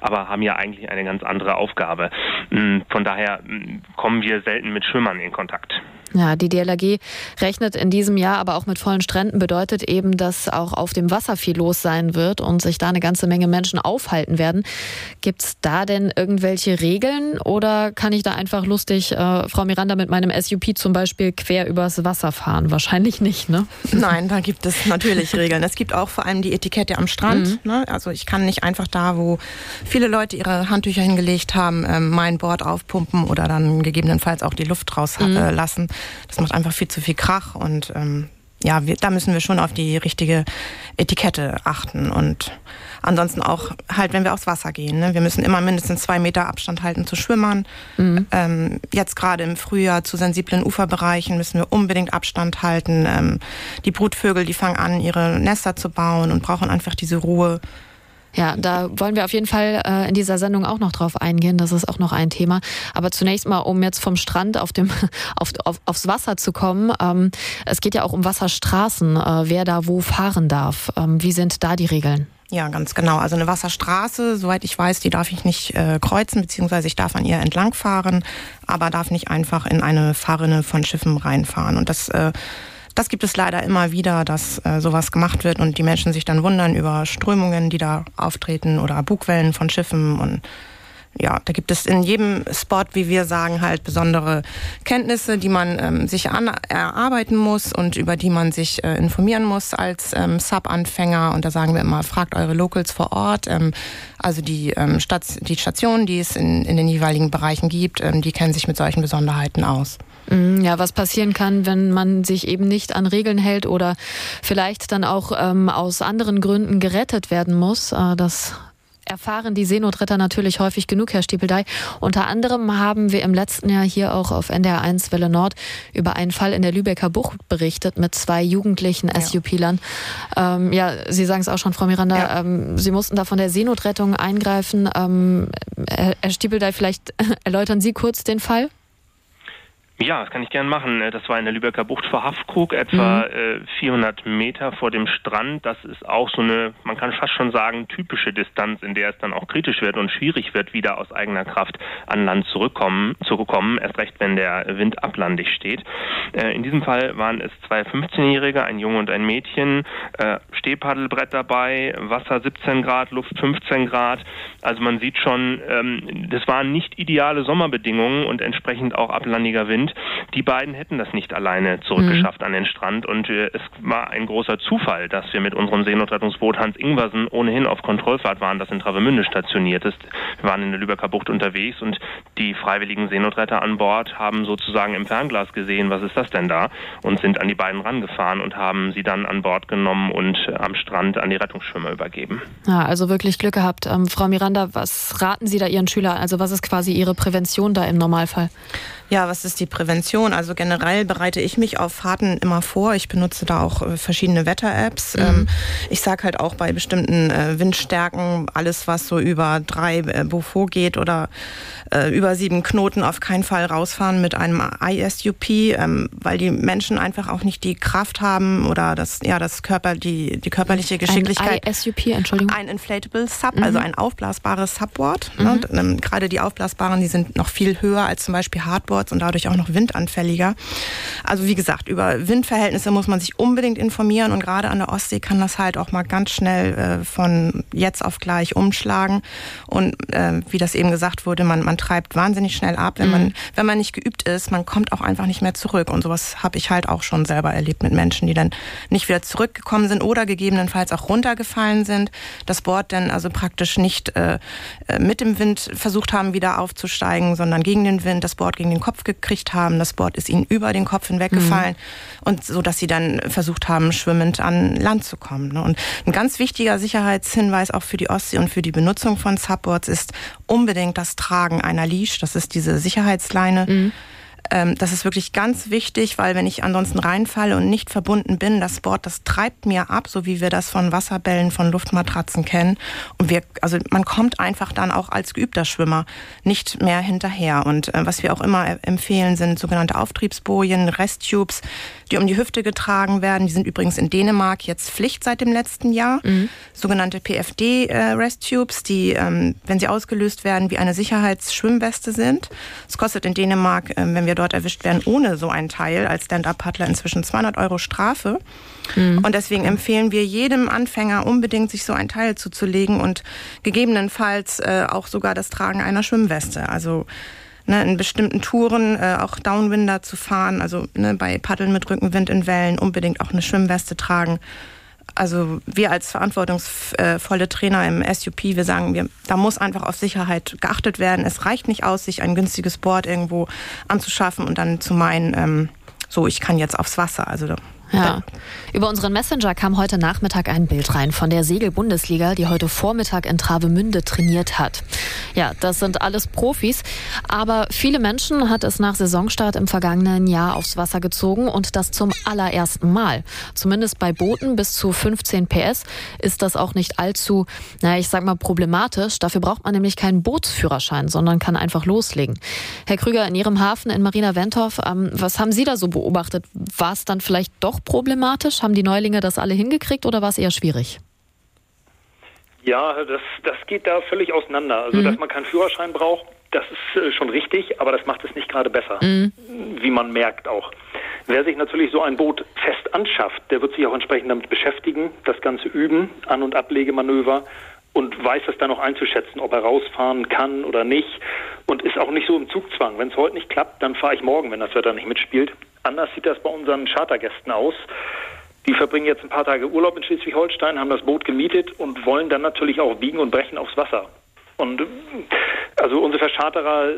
aber haben ja eigentlich eine ganz andere Aufgabe. Mm, von daher mm, kommen wir selten mit Schwimmern in Kontakt. Ja, die DLRG rechnet in diesem Jahr aber auch mit vollen Stränden, bedeutet eben, dass auch auf dem Wasser viel los sein wird und sich da eine ganze Menge Menschen aufhalten werden. Gibt es da denn irgendwelche Regeln oder kann ich da einfach lustig, äh, Frau Miranda, mit meinem SUP zum Beispiel quer übers Wasser fahren? Wahrscheinlich nicht, ne? [laughs] Nein, da gibt es natürlich Regeln. Es gibt auch vor allem die Etikette am Strand. Mhm. Ne? Also ich kann nicht einfach da, wo viele Leute ihre Handtücher hingelegt haben, ähm, mein Board aufpumpen oder dann gegebenenfalls auch die Luft rauslassen. Mhm. Das macht einfach viel zu viel Krach und ähm, ja, wir, da müssen wir schon auf die richtige Etikette achten und ansonsten auch halt, wenn wir aufs Wasser gehen. Ne? Wir müssen immer mindestens zwei Meter Abstand halten zu Schwimmern. Mhm. Ähm, jetzt gerade im Frühjahr zu sensiblen Uferbereichen müssen wir unbedingt Abstand halten. Ähm, die Brutvögel, die fangen an, ihre Nester zu bauen und brauchen einfach diese Ruhe. Ja, da wollen wir auf jeden Fall äh, in dieser Sendung auch noch drauf eingehen. Das ist auch noch ein Thema. Aber zunächst mal, um jetzt vom Strand auf dem, [laughs] auf, auf, aufs Wasser zu kommen. Ähm, es geht ja auch um Wasserstraßen, äh, wer da wo fahren darf. Ähm, wie sind da die Regeln? Ja, ganz genau. Also eine Wasserstraße, soweit ich weiß, die darf ich nicht äh, kreuzen, beziehungsweise ich darf an ihr entlangfahren, aber darf nicht einfach in eine Fahrrinne von Schiffen reinfahren. Und das äh, das gibt es leider immer wieder, dass äh, sowas gemacht wird und die Menschen sich dann wundern über Strömungen, die da auftreten oder Bugwellen von Schiffen und ja, da gibt es in jedem Spot, wie wir sagen, halt besondere Kenntnisse, die man ähm, sich an, erarbeiten muss und über die man sich äh, informieren muss als ähm, Sub-Anfänger. Und da sagen wir immer, fragt eure Locals vor Ort. Ähm, also die, ähm, Stat die Stationen, die es in, in den jeweiligen Bereichen gibt, ähm, die kennen sich mit solchen Besonderheiten aus. Mhm, ja, was passieren kann, wenn man sich eben nicht an Regeln hält oder vielleicht dann auch ähm, aus anderen Gründen gerettet werden muss. Äh, das erfahren die Seenotretter natürlich häufig genug, Herr Stiepeldey. Unter anderem haben wir im letzten Jahr hier auch auf NDR1 Welle Nord über einen Fall in der Lübecker Bucht berichtet mit zwei jugendlichen ja. SUP-Lern. Ähm, ja, Sie sagen es auch schon, Frau Miranda, ja. ähm, Sie mussten da von der Seenotrettung eingreifen. Ähm, Herr Stiepeldey, vielleicht [laughs] erläutern Sie kurz den Fall? Ja, das kann ich gern machen. Äh, das war in der Lübecker Bucht vor Haftkrug, etwa mhm. 400 äh, Meter vor dem Strand. Das ist auch so eine, man kann fast schon sagen, typische Distanz, in der es dann auch kritisch wird und schwierig wird, wieder aus eigener Kraft an Land zurückkommen, zurückkommen, erst recht, wenn der Wind ablandig steht. Äh, in diesem Fall waren es zwei 15-Jährige, ein Junge und ein Mädchen, Stehpaddelbrett dabei, Wasser 17 Grad, Luft 15 Grad. Also man sieht schon, ähm, das waren nicht ideale Sommerbedingungen und entsprechend auch ablandiger Wind sind. Die beiden hätten das nicht alleine zurückgeschafft mhm. an den Strand und äh, es war ein großer Zufall, dass wir mit unserem Seenotrettungsboot Hans Ingwersen ohnehin auf Kontrollfahrt waren, das in Travemünde stationiert ist. Wir waren in der Lübecker Bucht unterwegs und die freiwilligen Seenotretter an Bord haben sozusagen im Fernglas gesehen, was ist das denn da und sind an die beiden rangefahren und haben sie dann an Bord genommen und äh, am Strand an die Rettungsschwimmer übergeben. Ja, also wirklich Glück gehabt. Ähm, Frau Miranda, was raten Sie da Ihren Schülern? Also was ist quasi Ihre Prävention da im Normalfall? Ja, was ist die Prävention? Also generell bereite ich mich auf Fahrten immer vor. Ich benutze da auch äh, verschiedene Wetter-Apps. Mhm. Ähm, ich sage halt auch bei bestimmten äh, Windstärken, alles was so über drei äh, Beaufort geht oder über sieben Knoten auf keinen Fall rausfahren mit einem ISUP, ähm, weil die Menschen einfach auch nicht die Kraft haben oder das, ja, das Körper, die, die körperliche Geschicklichkeit. Ein ISUP, Entschuldigung. Ein Inflatable Sub, mhm. also ein aufblasbares Subboard. Ne? Mhm. Ne? Gerade die aufblasbaren, die sind noch viel höher als zum Beispiel Hardboard Subboards und dadurch auch noch windanfälliger. Also wie gesagt, über Windverhältnisse muss man sich unbedingt informieren und gerade an der Ostsee kann das halt auch mal ganz schnell äh, von jetzt auf gleich umschlagen. Und äh, wie das eben gesagt wurde, man, man treibt wahnsinnig schnell ab, wenn mhm. man, wenn man nicht geübt ist, man kommt auch einfach nicht mehr zurück. Und sowas habe ich halt auch schon selber erlebt mit Menschen, die dann nicht wieder zurückgekommen sind oder gegebenenfalls auch runtergefallen sind. Das Board dann also praktisch nicht äh, äh mit dem Wind versucht haben, wieder aufzusteigen, sondern gegen den Wind das Board gegen den Kopf gekriegt haben. Das Board ist ihnen über den Kopf hinweggefallen mhm. und so, dass sie dann versucht haben, schwimmend an Land zu kommen. Ne? Und ein ganz wichtiger Sicherheitshinweis auch für die Ostsee und für die Benutzung von Subboards ist unbedingt das Tragen einer Leash. Das ist diese Sicherheitsleine. Mhm das ist wirklich ganz wichtig, weil wenn ich ansonsten reinfalle und nicht verbunden bin, das Board, das treibt mir ab, so wie wir das von Wasserbällen, von Luftmatratzen kennen. Und wir, also man kommt einfach dann auch als geübter Schwimmer nicht mehr hinterher. Und äh, was wir auch immer empfehlen, sind sogenannte Auftriebsbojen, Resttubes, die um die Hüfte getragen werden. Die sind übrigens in Dänemark jetzt Pflicht seit dem letzten Jahr. Mhm. Sogenannte PFD-Resttubes, äh, die, ähm, wenn sie ausgelöst werden, wie eine Sicherheitsschwimmweste sind. Es kostet in Dänemark, äh, wenn wir dort erwischt werden, ohne so ein Teil als Stand-Up-Paddler inzwischen 200 Euro Strafe. Mhm. Und deswegen empfehlen wir jedem Anfänger unbedingt, sich so ein Teil zuzulegen und gegebenenfalls äh, auch sogar das Tragen einer Schwimmweste. Also ne, in bestimmten Touren äh, auch Downwinder zu fahren, also ne, bei Paddeln mit Rückenwind in Wellen unbedingt auch eine Schwimmweste tragen. Also wir als verantwortungsvolle Trainer im SUP, wir sagen, wir, da muss einfach auf Sicherheit geachtet werden. Es reicht nicht aus, sich ein günstiges Board irgendwo anzuschaffen und dann zu meinen, ähm, so ich kann jetzt aufs Wasser. Also ja. Über unseren Messenger kam heute Nachmittag ein Bild rein von der Segel-Bundesliga, die heute Vormittag in Travemünde trainiert hat. Ja, das sind alles Profis, aber viele Menschen hat es nach Saisonstart im vergangenen Jahr aufs Wasser gezogen und das zum allerersten Mal. Zumindest bei Booten bis zu 15 PS ist das auch nicht allzu, naja, ich sag mal problematisch. Dafür braucht man nämlich keinen Bootsführerschein, sondern kann einfach loslegen. Herr Krüger, in Ihrem Hafen in Marina Wentorf, ähm, was haben Sie da so beobachtet? War es dann vielleicht doch auch problematisch? Haben die Neulinge das alle hingekriegt oder war es eher schwierig? Ja, das, das geht da völlig auseinander. Also, mhm. dass man keinen Führerschein braucht, das ist äh, schon richtig, aber das macht es nicht gerade besser, mhm. wie man merkt auch. Wer sich natürlich so ein Boot fest anschafft, der wird sich auch entsprechend damit beschäftigen, das Ganze üben, An- und Ablegemanöver und weiß es dann auch einzuschätzen, ob er rausfahren kann oder nicht und ist auch nicht so im Zugzwang. Wenn es heute nicht klappt, dann fahre ich morgen, wenn das Wetter nicht mitspielt. Anders sieht das bei unseren Chartergästen aus. Die verbringen jetzt ein paar Tage Urlaub in Schleswig-Holstein, haben das Boot gemietet und wollen dann natürlich auch biegen und brechen aufs Wasser. Und also unsere Verscharterer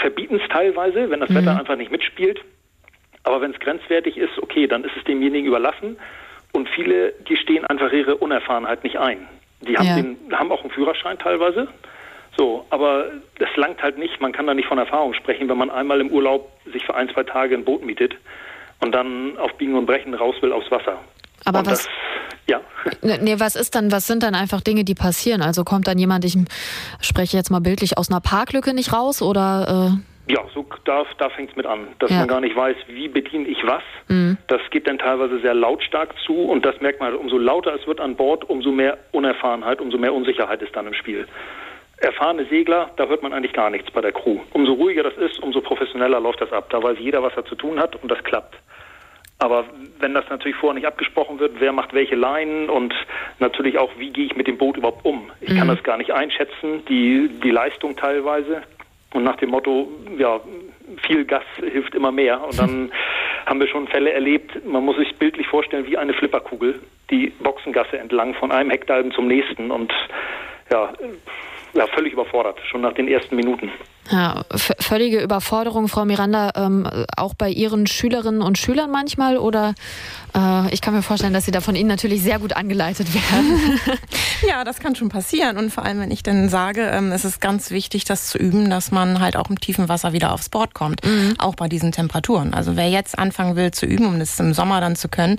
verbieten es teilweise, wenn das mhm. Wetter einfach nicht mitspielt. Aber wenn es grenzwertig ist, okay, dann ist es demjenigen überlassen. Und viele gestehen einfach ihre Unerfahrenheit nicht ein. Die haben, ja. den, haben auch einen Führerschein teilweise. So, aber das langt halt nicht. Man kann da nicht von Erfahrung sprechen, wenn man einmal im Urlaub sich für ein, zwei Tage ein Boot mietet und dann auf Biegen und Brechen raus will aufs Wasser. Aber und was? Das, ja. [laughs] Nee, was ist dann, was sind dann einfach Dinge, die passieren? Also kommt dann jemand, ich spreche jetzt mal bildlich, aus einer Parklücke nicht raus oder? Äh ja, so da, da fängt es mit an, dass ja. man gar nicht weiß, wie bediene ich was. Mhm. Das geht dann teilweise sehr lautstark zu und das merkt man, halt, umso lauter es wird an Bord, umso mehr Unerfahrenheit, umso mehr Unsicherheit ist dann im Spiel erfahrene Segler, da hört man eigentlich gar nichts bei der Crew. Umso ruhiger das ist, umso professioneller läuft das ab. Da weiß jeder, was er zu tun hat und das klappt. Aber wenn das natürlich vorher nicht abgesprochen wird, wer macht welche Leinen und natürlich auch, wie gehe ich mit dem Boot überhaupt um? Ich mhm. kann das gar nicht einschätzen, die, die Leistung teilweise. Und nach dem Motto, ja, viel Gas hilft immer mehr. Und dann [laughs] haben wir schon Fälle erlebt, man muss sich bildlich vorstellen, wie eine Flipperkugel, die Boxengasse entlang von einem Hektalben zum nächsten. Und ja, ja, völlig überfordert, schon nach den ersten Minuten. Ja, völlige Überforderung, Frau Miranda, ähm, auch bei Ihren Schülerinnen und Schülern manchmal oder äh, ich kann mir vorstellen, dass Sie da von Ihnen natürlich sehr gut angeleitet werden. [laughs] ja, das kann schon passieren und vor allem, wenn ich dann sage, ähm, es ist ganz wichtig, das zu üben, dass man halt auch im tiefen Wasser wieder aufs Board kommt, mhm. auch bei diesen Temperaturen. Also wer jetzt anfangen will zu üben, um das im Sommer dann zu können,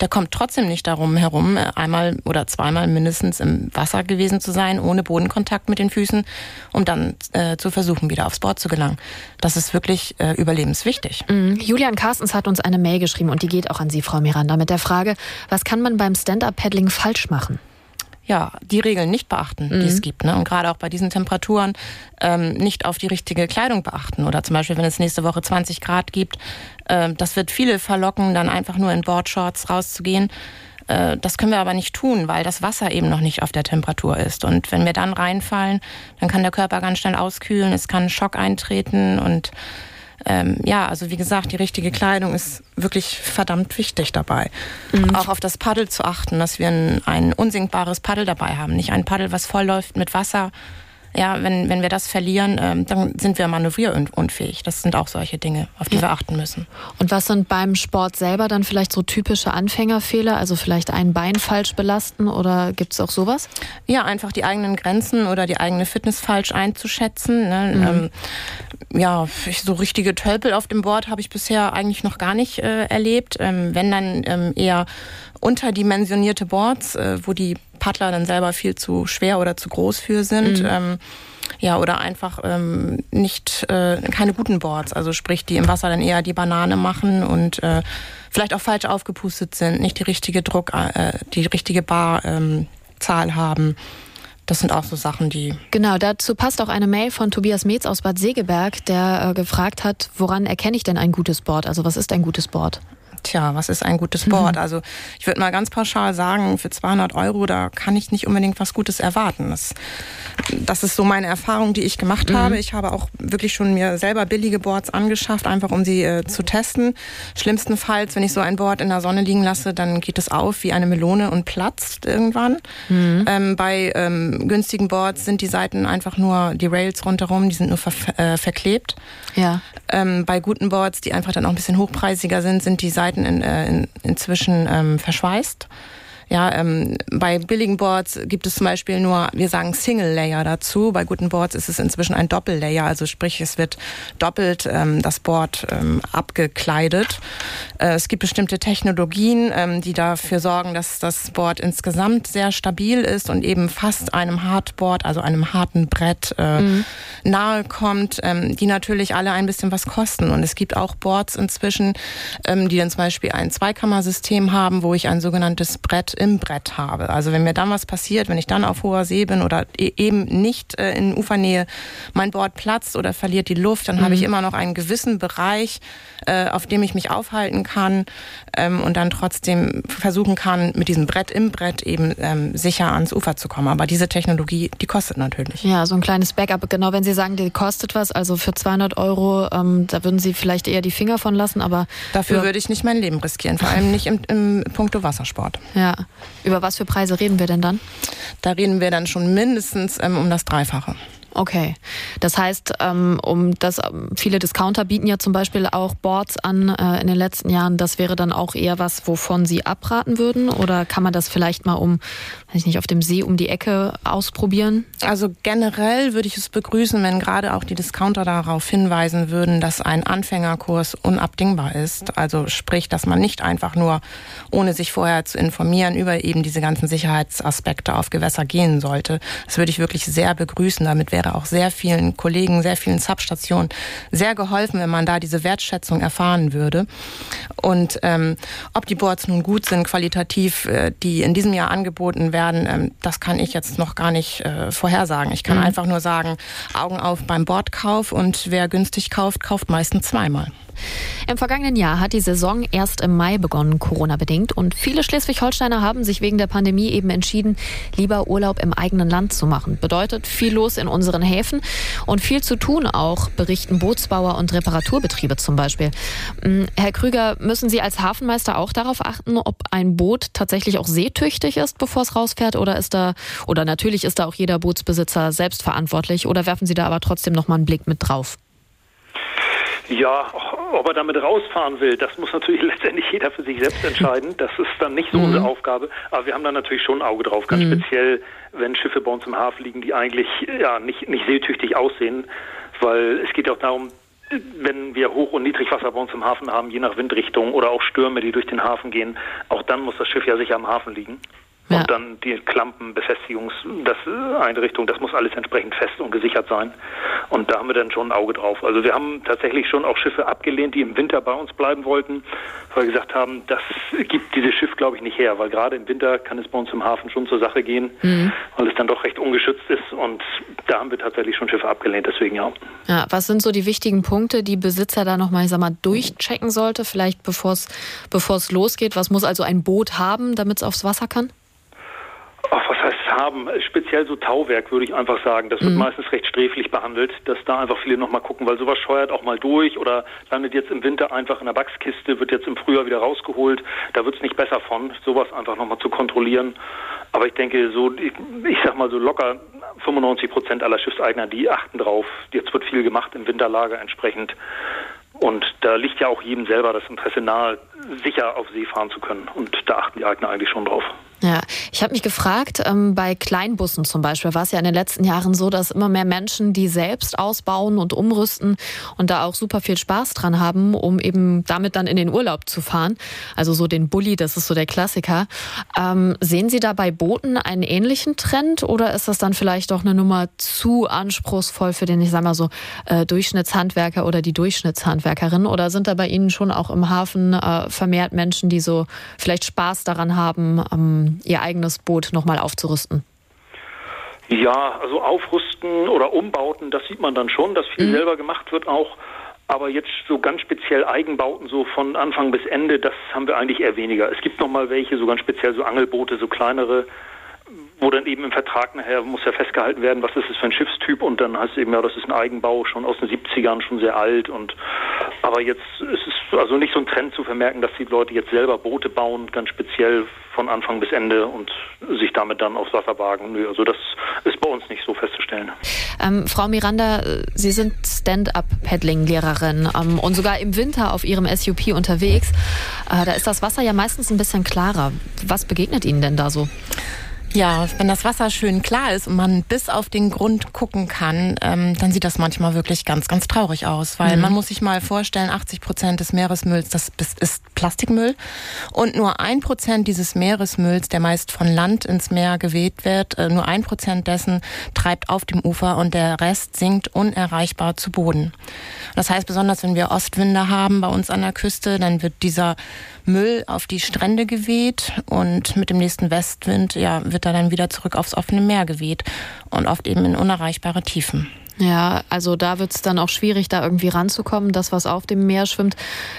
der kommt trotzdem nicht darum herum, äh, einmal oder zweimal mindestens im Wasser gewesen zu sein, ohne Bodenkontakt mit den Füßen, um dann äh, zu versuchen, wieder aufs Board zu gelangen. Das ist wirklich äh, überlebenswichtig. Mhm. Julian Carstens hat uns eine Mail geschrieben und die geht auch an Sie, Frau Miranda, mit der Frage, was kann man beim Stand-Up-Paddling falsch machen? ja, die Regeln nicht beachten, die es mhm. gibt. Ne? Und gerade auch bei diesen Temperaturen ähm, nicht auf die richtige Kleidung beachten. Oder zum Beispiel, wenn es nächste Woche 20 Grad gibt, äh, das wird viele verlocken, dann einfach nur in Boardshorts rauszugehen. Äh, das können wir aber nicht tun, weil das Wasser eben noch nicht auf der Temperatur ist. Und wenn wir dann reinfallen, dann kann der Körper ganz schnell auskühlen, es kann Schock eintreten und ähm, ja, also wie gesagt, die richtige Kleidung ist wirklich verdammt wichtig dabei. Mhm. Auch auf das Paddel zu achten, dass wir ein, ein unsinkbares Paddel dabei haben. Nicht ein Paddel, was voll läuft mit Wasser, ja, wenn, wenn wir das verlieren, ähm, dann sind wir manövrierunfähig. Das sind auch solche Dinge, auf die ja. wir achten müssen. Und was sind beim Sport selber dann vielleicht so typische Anfängerfehler? Also vielleicht ein Bein falsch belasten oder gibt es auch sowas? Ja, einfach die eigenen Grenzen oder die eigene Fitness falsch einzuschätzen. Ne? Mhm. Ähm, ja, so richtige Tölpel auf dem Board habe ich bisher eigentlich noch gar nicht äh, erlebt. Ähm, wenn dann ähm, eher unterdimensionierte Boards, äh, wo die Paddler dann selber viel zu schwer oder zu groß für sind. Mhm. Ähm, ja, oder einfach ähm, nicht äh, keine guten Boards, also sprich, die im Wasser dann eher die Banane machen und äh, vielleicht auch falsch aufgepustet sind, nicht die richtige Druck, äh, die richtige Barzahl ähm, haben. Das sind auch so Sachen, die. Genau, dazu passt auch eine Mail von Tobias Metz aus Bad Segeberg, der äh, gefragt hat, woran erkenne ich denn ein gutes Board? Also was ist ein gutes Board? Tja, was ist ein gutes Board? Mhm. Also ich würde mal ganz pauschal sagen, für 200 Euro, da kann ich nicht unbedingt was Gutes erwarten. Das, das ist so meine Erfahrung, die ich gemacht mhm. habe. Ich habe auch wirklich schon mir selber billige Boards angeschafft, einfach um sie äh, zu testen. Schlimmstenfalls, wenn ich so ein Board in der Sonne liegen lasse, dann geht es auf wie eine Melone und platzt irgendwann. Mhm. Ähm, bei ähm, günstigen Boards sind die Seiten einfach nur die Rails rundherum, die sind nur ver äh, verklebt. Ja. Ähm, bei guten Boards, die einfach dann auch ein bisschen hochpreisiger sind, sind die Seiten Seiten in, äh, in, inzwischen ähm, verschweißt. Ja, ähm, bei billigen Boards gibt es zum Beispiel nur, wir sagen Single Layer dazu. Bei guten Boards ist es inzwischen ein Doppellayer, also sprich, es wird doppelt ähm, das Board ähm, abgekleidet. Äh, es gibt bestimmte Technologien, ähm, die dafür sorgen, dass das Board insgesamt sehr stabil ist und eben fast einem Hardboard, also einem harten Brett äh, mhm. nahe kommt, ähm, die natürlich alle ein bisschen was kosten. Und es gibt auch Boards inzwischen, ähm, die dann zum Beispiel ein Zweikammersystem haben, wo ich ein sogenanntes Brett im Brett habe. Also wenn mir dann was passiert, wenn ich dann auf hoher See bin oder e-, eben nicht äh, in Ufernähe mein Board platzt oder verliert die Luft, dann mhm. habe ich immer noch einen gewissen Bereich, äh, auf dem ich mich aufhalten kann ähm, und dann trotzdem versuchen kann, mit diesem Brett im Brett eben ähm, sicher ans Ufer zu kommen. Aber diese Technologie, die kostet natürlich. Ja, so ein kleines Backup. Genau, wenn Sie sagen, die kostet was, also für 200 Euro, ähm, da würden Sie vielleicht eher die Finger von lassen, aber... Dafür würde ich nicht mein Leben riskieren, vor allem nicht im, im Punkto Wassersport. Ja. Über was für Preise reden wir denn dann? Da reden wir dann schon mindestens ähm, um das Dreifache. Okay. Das heißt, ähm, um das viele Discounter bieten ja zum Beispiel auch Boards an äh, in den letzten Jahren. Das wäre dann auch eher was, wovon Sie abraten würden? Oder kann man das vielleicht mal um, weiß ich nicht, auf dem See um die Ecke ausprobieren? Also generell würde ich es begrüßen, wenn gerade auch die Discounter darauf hinweisen würden, dass ein Anfängerkurs unabdingbar ist. Also sprich, dass man nicht einfach nur, ohne sich vorher zu informieren, über eben diese ganzen Sicherheitsaspekte auf Gewässer gehen sollte. Das würde ich wirklich sehr begrüßen. Damit wäre wäre auch sehr vielen Kollegen, sehr vielen Substationen sehr geholfen, wenn man da diese Wertschätzung erfahren würde. Und ähm, ob die Boards nun gut sind, qualitativ, äh, die in diesem Jahr angeboten werden, ähm, das kann ich jetzt noch gar nicht äh, vorhersagen. Ich kann mhm. einfach nur sagen, Augen auf beim Bordkauf und wer günstig kauft, kauft meistens zweimal. Im vergangenen Jahr hat die Saison erst im Mai begonnen, Corona-bedingt. Und viele Schleswig-Holsteiner haben sich wegen der Pandemie eben entschieden, lieber Urlaub im eigenen Land zu machen. Bedeutet viel los in unseren Häfen und viel zu tun auch, berichten Bootsbauer und Reparaturbetriebe zum Beispiel. Hm, Herr Krüger, müssen Sie als Hafenmeister auch darauf achten, ob ein Boot tatsächlich auch seetüchtig ist, bevor es rausfährt? Oder ist da, oder natürlich ist da auch jeder Bootsbesitzer selbst verantwortlich? Oder werfen Sie da aber trotzdem noch mal einen Blick mit drauf? Ja, ob er damit rausfahren will, das muss natürlich [laughs] letztendlich jeder für sich selbst entscheiden. Das ist dann nicht so mhm. unsere Aufgabe. Aber wir haben da natürlich schon ein Auge drauf, ganz mhm. speziell, wenn Schiffe bei uns im Hafen liegen, die eigentlich ja nicht, nicht seetüchtig aussehen. Weil es geht ja auch darum, wenn wir Hoch- und Niedrigwasser bei uns im Hafen haben, je nach Windrichtung oder auch Stürme, die durch den Hafen gehen, auch dann muss das Schiff ja sicher am Hafen liegen. Ja. Und dann die Klampen, Befestigungs, das Einrichtung, das muss alles entsprechend fest und gesichert sein. Und da haben wir dann schon ein Auge drauf. Also wir haben tatsächlich schon auch Schiffe abgelehnt, die im Winter bei uns bleiben wollten, weil wir gesagt haben, das gibt dieses Schiff, glaube ich, nicht her, weil gerade im Winter kann es bei uns im Hafen schon zur Sache gehen, mhm. weil es dann doch recht ungeschützt ist. Und da haben wir tatsächlich schon Schiffe abgelehnt, deswegen ja. Ja, was sind so die wichtigen Punkte, die Besitzer da nochmal, ich sag mal, durchchecken sollte, vielleicht bevor es losgeht? Was muss also ein Boot haben, damit es aufs Wasser kann? Ach, was heißt haben? Speziell so Tauwerk würde ich einfach sagen. Das wird mhm. meistens recht sträflich behandelt, dass da einfach viele nochmal gucken, weil sowas scheuert auch mal durch oder landet jetzt im Winter einfach in der Wachskiste, wird jetzt im Frühjahr wieder rausgeholt. Da wird es nicht besser von, sowas einfach nochmal zu kontrollieren. Aber ich denke, so, ich, ich sag mal so locker 95 Prozent aller Schiffseigner, die achten drauf. Jetzt wird viel gemacht im Winterlager entsprechend. Und da liegt ja auch jedem selber das Interesse nahe, sicher auf See fahren zu können. Und da achten die Eigner eigentlich schon drauf. Ja, ich habe mich gefragt, ähm, bei Kleinbussen zum Beispiel war es ja in den letzten Jahren so, dass immer mehr Menschen die selbst ausbauen und umrüsten und da auch super viel Spaß dran haben, um eben damit dann in den Urlaub zu fahren. Also so den Bulli, das ist so der Klassiker. Ähm, sehen Sie da bei Booten einen ähnlichen Trend oder ist das dann vielleicht doch eine Nummer zu anspruchsvoll für den, ich sag mal so, äh, Durchschnittshandwerker oder die Durchschnittshandwerkerin? Oder sind da bei Ihnen schon auch im Hafen äh, vermehrt Menschen, die so vielleicht Spaß daran haben, ähm, ihr eigenes Boot nochmal aufzurüsten? Ja, also aufrüsten oder umbauten, das sieht man dann schon, dass viel mhm. selber gemacht wird auch. Aber jetzt so ganz speziell Eigenbauten, so von Anfang bis Ende, das haben wir eigentlich eher weniger. Es gibt noch mal welche, so ganz speziell so Angelboote, so kleinere, wo dann eben im Vertrag nachher muss ja festgehalten werden, was ist das für ein Schiffstyp und dann heißt es eben, ja, das ist ein Eigenbau, schon aus den 70ern, schon sehr alt und aber jetzt ist es also nicht so ein Trend zu vermerken, dass die Leute jetzt selber Boote bauen, ganz speziell von Anfang bis Ende und sich damit dann aufs Wasser wagen. Also das ist bei uns nicht so festzustellen. Ähm, Frau Miranda, Sie sind Stand-up-Paddling-Lehrerin ähm, und sogar im Winter auf Ihrem SUP unterwegs. Äh, da ist das Wasser ja meistens ein bisschen klarer. Was begegnet Ihnen denn da so? Ja, wenn das Wasser schön klar ist und man bis auf den Grund gucken kann, ähm, dann sieht das manchmal wirklich ganz, ganz traurig aus, weil mhm. man muss sich mal vorstellen, 80 Prozent des Meeresmülls, das ist Plastikmüll und nur ein Prozent dieses Meeresmülls, der meist von Land ins Meer geweht wird, äh, nur ein Prozent dessen treibt auf dem Ufer und der Rest sinkt unerreichbar zu Boden. Das heißt, besonders wenn wir Ostwinde haben bei uns an der Küste, dann wird dieser Müll auf die Strände geweht und mit dem nächsten Westwind ja, wird er dann wieder zurück aufs offene Meer geweht und oft eben in unerreichbare Tiefen. Ja, also da wird es dann auch schwierig, da irgendwie ranzukommen. Das, was auf dem Meer schwimmt,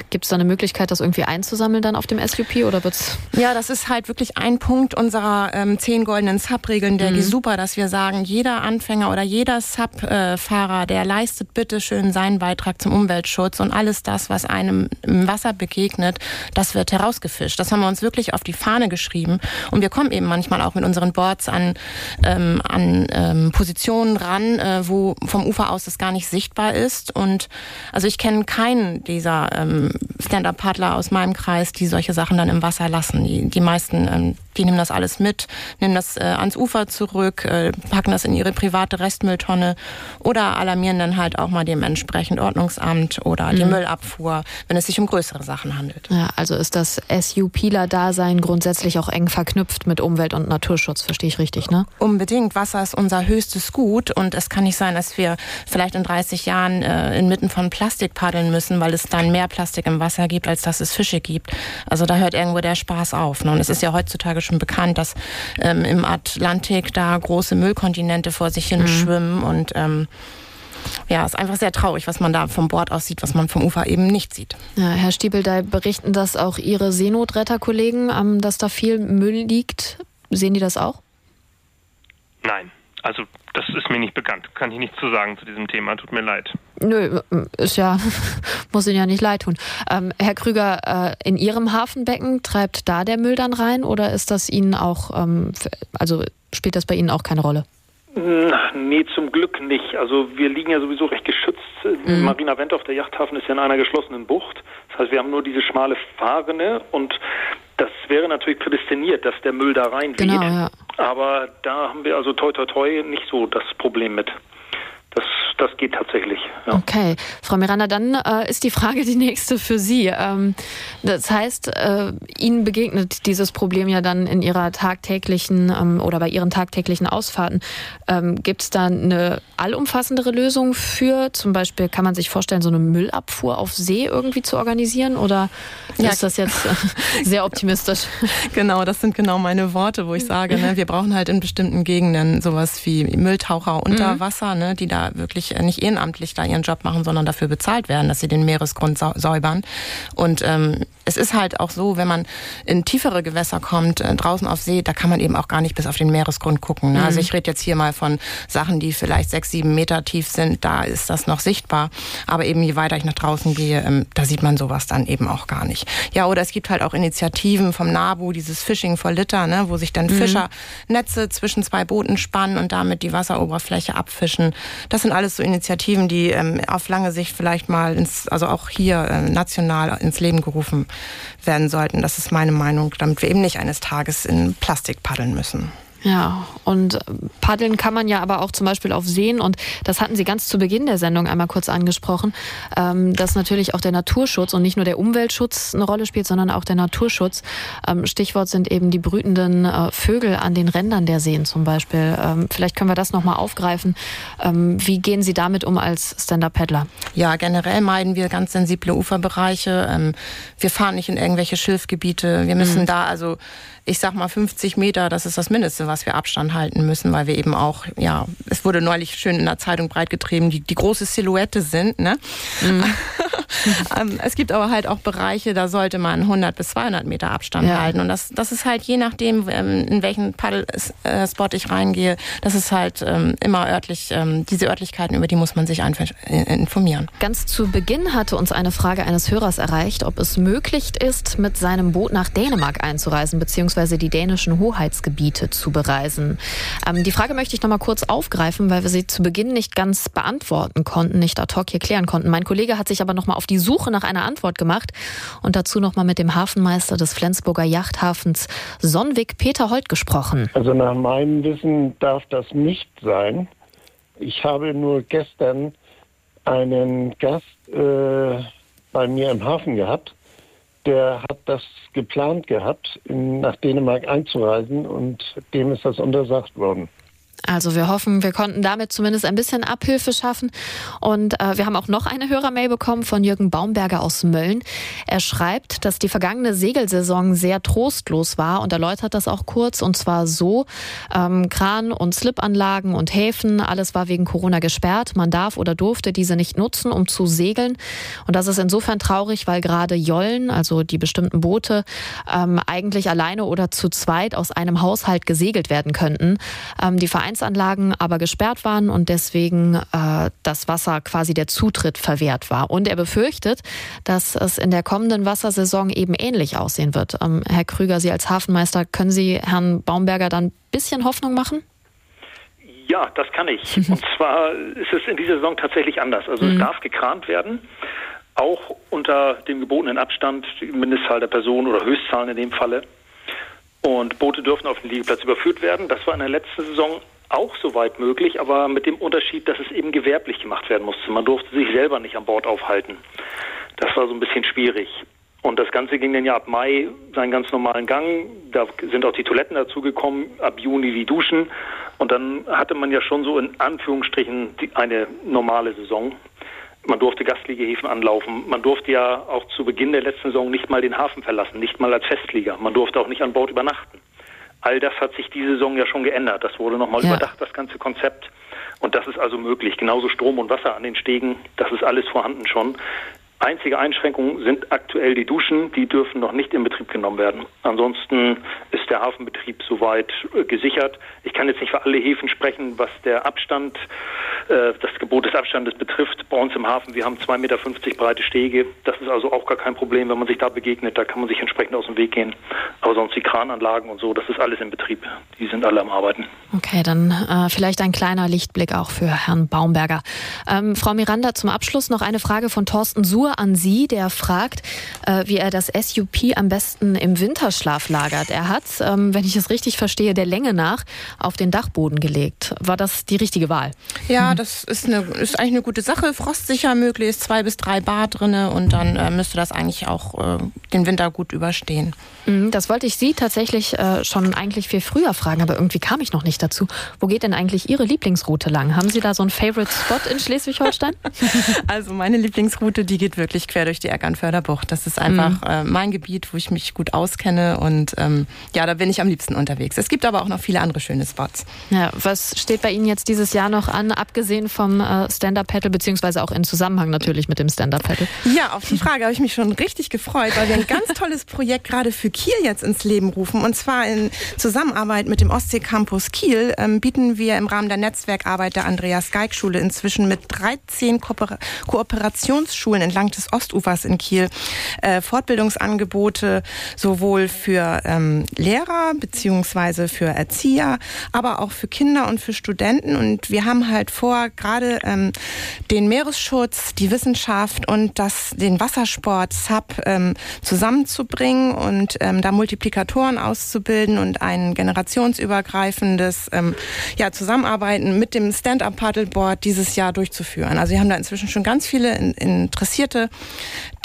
gibt es da eine Möglichkeit, das irgendwie einzusammeln dann auf dem SUP oder wird's? Ja, das ist halt wirklich ein Punkt unserer ähm, zehn goldenen Sub-Regeln der mhm. super, dass wir sagen, jeder Anfänger oder jeder Sub-Fahrer, äh, der leistet bitte schön seinen Beitrag zum Umweltschutz und alles das, was einem im Wasser begegnet, das wird herausgefischt. Das haben wir uns wirklich auf die Fahne geschrieben und wir kommen eben manchmal auch mit unseren Boards an, ähm, an ähm, Positionen ran, äh, wo vom Ufer aus das gar nicht sichtbar ist. Und also ich kenne keinen dieser ähm, Stand-up-Paddler aus meinem Kreis, die solche Sachen dann im Wasser lassen. Die, die meisten ähm, die nehmen das alles mit, nehmen das äh, ans Ufer zurück, äh, packen das in ihre private Restmülltonne oder alarmieren dann halt auch mal dementsprechend Ordnungsamt oder die mhm. Müllabfuhr, wenn es sich um größere Sachen handelt. Ja, also ist das SU-Pieler-Dasein grundsätzlich auch eng verknüpft mit Umwelt- und Naturschutz, verstehe ich richtig, ne? Unbedingt. Wasser ist unser höchstes Gut und es kann nicht sein, dass wir vielleicht in 30 Jahren äh, inmitten von Plastik paddeln müssen, weil es dann mehr Plastik im Wasser gibt, als dass es Fische gibt. Also da hört irgendwo der Spaß auf. Ne? Und es ist ja heutzutage schon bekannt, dass ähm, im Atlantik da große Müllkontinente vor sich hin mhm. schwimmen und ähm, ja, ist einfach sehr traurig, was man da vom Bord aus sieht, was man vom Ufer eben nicht sieht. Ja, Herr Stiebel, da berichten das auch Ihre Seenotretterkollegen, ähm, dass da viel Müll liegt. Sehen die das auch? Nein. Also das ist mir nicht bekannt. Kann ich nichts zu sagen zu diesem Thema. Tut mir leid. Nö, ist ja, [laughs] muss Ihnen ja nicht leid tun. Ähm, Herr Krüger, äh, in Ihrem Hafenbecken treibt da der Müll dann rein oder ist das Ihnen auch, ähm, also spielt das bei Ihnen auch keine Rolle? Nee, zum Glück nicht. Also wir liegen ja sowieso recht geschützt. Mhm. Marina Wendt auf der Yachthafen ist ja in einer geschlossenen Bucht. Das heißt, wir haben nur diese schmale Fahrrinne und das wäre natürlich prädestiniert, dass der Müll da reinweht. Genau, ja. Aber da haben wir also toi toi toi nicht so das Problem mit. Das das geht tatsächlich. Ja. Okay, Frau Miranda, dann äh, ist die Frage die nächste für Sie. Ähm, das heißt, äh, Ihnen begegnet dieses Problem ja dann in Ihrer tagtäglichen ähm, oder bei Ihren tagtäglichen Ausfahrten. Ähm, Gibt es da eine allumfassendere Lösung für? Zum Beispiel kann man sich vorstellen, so eine Müllabfuhr auf See irgendwie zu organisieren oder ja. ist das jetzt äh, [laughs] sehr optimistisch? [laughs] Genau, das sind genau meine Worte, wo ich sage, ne, wir brauchen halt in bestimmten Gegenden sowas wie Mülltaucher unter mhm. Wasser, ne, die da wirklich nicht ehrenamtlich da ihren Job machen, sondern dafür bezahlt werden, dass sie den Meeresgrund säubern. Und ähm, es ist halt auch so, wenn man in tiefere Gewässer kommt, äh, draußen auf See, da kann man eben auch gar nicht bis auf den Meeresgrund gucken. Ne? Also mhm. Also ich rede jetzt hier mal von Sachen, die vielleicht sechs, sieben Meter tief sind, da ist das noch sichtbar. Aber eben je weiter ich nach draußen gehe, ähm, da sieht man sowas dann eben auch gar nicht. Ja, oder es gibt halt auch Initiativen vom NABU, dieses Fishing for Litter, ne, wo sich dann mhm. Fischer Netze zwischen zwei Booten spannen und damit die Wasseroberfläche abfischen. Das sind alles so Initiativen, die ähm, auf lange Sicht vielleicht mal ins, also auch hier äh, national ins Leben gerufen werden sollten. Das ist meine Meinung, damit wir eben nicht eines Tages in Plastik paddeln müssen. Ja, und paddeln kann man ja aber auch zum Beispiel auf Seen und das hatten Sie ganz zu Beginn der Sendung einmal kurz angesprochen, ähm, dass natürlich auch der Naturschutz und nicht nur der Umweltschutz eine Rolle spielt, sondern auch der Naturschutz. Ähm, Stichwort sind eben die brütenden äh, Vögel an den Rändern der Seen zum Beispiel. Ähm, vielleicht können wir das nochmal aufgreifen. Wie gehen Sie damit um als Stand-Up-Paddler? Ja, generell meiden wir ganz sensible Uferbereiche. Wir fahren nicht in irgendwelche Schilfgebiete. Wir müssen mhm. da also ich sag mal 50 Meter, das ist das Mindeste, was wir Abstand halten müssen, weil wir eben auch, ja, es wurde neulich schön in der Zeitung breitgetrieben, die, die große Silhouette sind. Ne? Mhm. [laughs] Ähm, es gibt aber halt auch Bereiche, da sollte man 100 bis 200 Meter Abstand ja. halten. Und das, das ist halt je nachdem, ähm, in welchen Paddelspot ich reingehe, das ist halt ähm, immer örtlich, diese Örtlichkeiten, über die muss man sich einfach äh, informieren. Ganz zu Beginn hatte uns eine Frage eines Hörers erreicht, ob es möglich ist, mit seinem Boot nach Dänemark einzureisen, beziehungsweise beziehungsweise die dänischen Hoheitsgebiete zu bereisen. Ähm, die Frage möchte ich noch mal kurz aufgreifen, weil wir sie zu Beginn nicht ganz beantworten konnten, nicht ad hoc hier klären konnten. Mein Kollege hat sich aber noch mal auf die Suche nach einer Antwort gemacht und dazu noch mal mit dem Hafenmeister des Flensburger Yachthafens Sonnwig Peter Holt gesprochen. Also nach meinem Wissen darf das nicht sein. Ich habe nur gestern einen Gast äh, bei mir im Hafen gehabt der hat das geplant gehabt, nach Dänemark einzureisen und dem ist das untersagt worden. Also wir hoffen, wir konnten damit zumindest ein bisschen Abhilfe schaffen. Und äh, wir haben auch noch eine Hörermail bekommen von Jürgen Baumberger aus Mölln. Er schreibt, dass die vergangene Segelsaison sehr trostlos war und erläutert das auch kurz. Und zwar so, ähm, Kran- und Slipanlagen und Häfen, alles war wegen Corona gesperrt. Man darf oder durfte diese nicht nutzen, um zu segeln. Und das ist insofern traurig, weil gerade Jollen, also die bestimmten Boote, ähm, eigentlich alleine oder zu zweit aus einem Haushalt gesegelt werden könnten. Ähm, die Vereins Vereinsanlagen aber gesperrt waren und deswegen äh, das Wasser quasi der Zutritt verwehrt war. Und er befürchtet, dass es in der kommenden Wassersaison eben ähnlich aussehen wird. Ähm, Herr Krüger, Sie als Hafenmeister, können Sie Herrn Baumberger dann ein bisschen Hoffnung machen? Ja, das kann ich. [laughs] Und zwar ist es in dieser Saison tatsächlich anders. Also mhm. es darf gekrant werden, auch unter dem gebotenen Abstand, Mindestzahl der Personen oder Höchstzahlen in dem Falle. Und Boote dürfen auf den Liegeplatz überführt werden. Das war in der letzten Saison auch soweit möglich, aber mit dem Unterschied, dass es eben gewerblich gemacht werden musste. Man durfte sich selber nicht an Bord aufhalten. Das war so ein bisschen schwierig. Und das Ganze ging dann ja ab Mai seinen ganz normalen Gang. Da sind auch die Toiletten dazugekommen, ab Juni die Duschen. Und dann hatte man ja schon so in Anführungsstrichen eine normale Saison. Man durfte Gastliegehäfen anlaufen. Man durfte ja auch zu Beginn der letzten Saison nicht mal den Hafen verlassen, nicht mal als Festlieger. Man durfte auch nicht an Bord übernachten. All das hat sich diese Saison ja schon geändert. Das wurde nochmal ja. überdacht, das ganze Konzept. Und das ist also möglich. Genauso Strom und Wasser an den Stegen, das ist alles vorhanden schon. Einzige Einschränkung sind aktuell die Duschen, die dürfen noch nicht in Betrieb genommen werden. Ansonsten ist der Hafenbetrieb soweit äh, gesichert. Ich kann jetzt nicht für alle Häfen sprechen, was der Abstand, äh, das Gebot des Abstandes betrifft. Bei uns im Hafen, wir haben 2,50 Meter breite Stege. Das ist also auch gar kein Problem, wenn man sich da begegnet. Da kann man sich entsprechend aus dem Weg gehen. Aber sonst die Krananlagen und so, das ist alles in Betrieb. Die sind alle am Arbeiten. Okay, dann äh, vielleicht ein kleiner Lichtblick auch für Herrn Baumberger. Ähm, Frau Miranda, zum Abschluss noch eine Frage von Thorsten Suhr an Sie, der fragt, äh, wie er das SUP am besten im Winterschlaf lagert. Er hat, ähm, wenn ich es richtig verstehe, der Länge nach auf den Dachboden gelegt. War das die richtige Wahl? Ja, Ja, das ist, eine, ist eigentlich eine gute Sache. Frostsicher möglichst, zwei bis drei Bar drinne und dann äh, müsste das eigentlich auch äh, den Winter gut überstehen. Mhm, das wollte ich Sie tatsächlich äh, schon eigentlich viel früher fragen, aber irgendwie kam ich noch nicht dazu. Wo geht denn eigentlich Ihre Lieblingsroute lang? Haben Sie da so einen Favorite Spot in Schleswig-Holstein? [laughs] also meine Lieblingsroute, die geht wirklich quer durch die Eckernförder Bucht. Das ist einfach mhm. äh, mein Gebiet, wo ich mich gut auskenne und ähm, ja, da bin ich am liebsten unterwegs. Es gibt aber auch noch viele andere schöne Spots. Ja, was steht bei Ihnen jetzt dieses Jahr noch an, abgesehen vom äh, Stand-Up-Paddle, beziehungsweise auch in Zusammenhang natürlich mit dem Stand-Up-Paddle? Ja, auf die Frage habe ich mich schon richtig gefreut, weil wir ein ganz tolles Projekt gerade für Kiel jetzt ins Leben rufen. Und zwar in Zusammenarbeit mit dem Ostsee Campus Kiel ähm, bieten wir im Rahmen der Netzwerkarbeit der Andreas Geig Schule inzwischen mit 13 Kooper Kooperationsschulen entlang des Ostufers in Kiel äh, Fortbildungsangebote sowohl für ähm, Lehrer beziehungsweise für Erzieher, aber auch für Kinder und für Studenten. Und wir haben halt vor, gerade ähm, den Meeresschutz, die Wissenschaft und das, den Wassersport SAP ähm, zusammenzubringen und da Multiplikatoren auszubilden und ein generationsübergreifendes ja, Zusammenarbeiten mit dem Stand-Up-Paddleboard dieses Jahr durchzuführen. Also wir haben da inzwischen schon ganz viele Interessierte,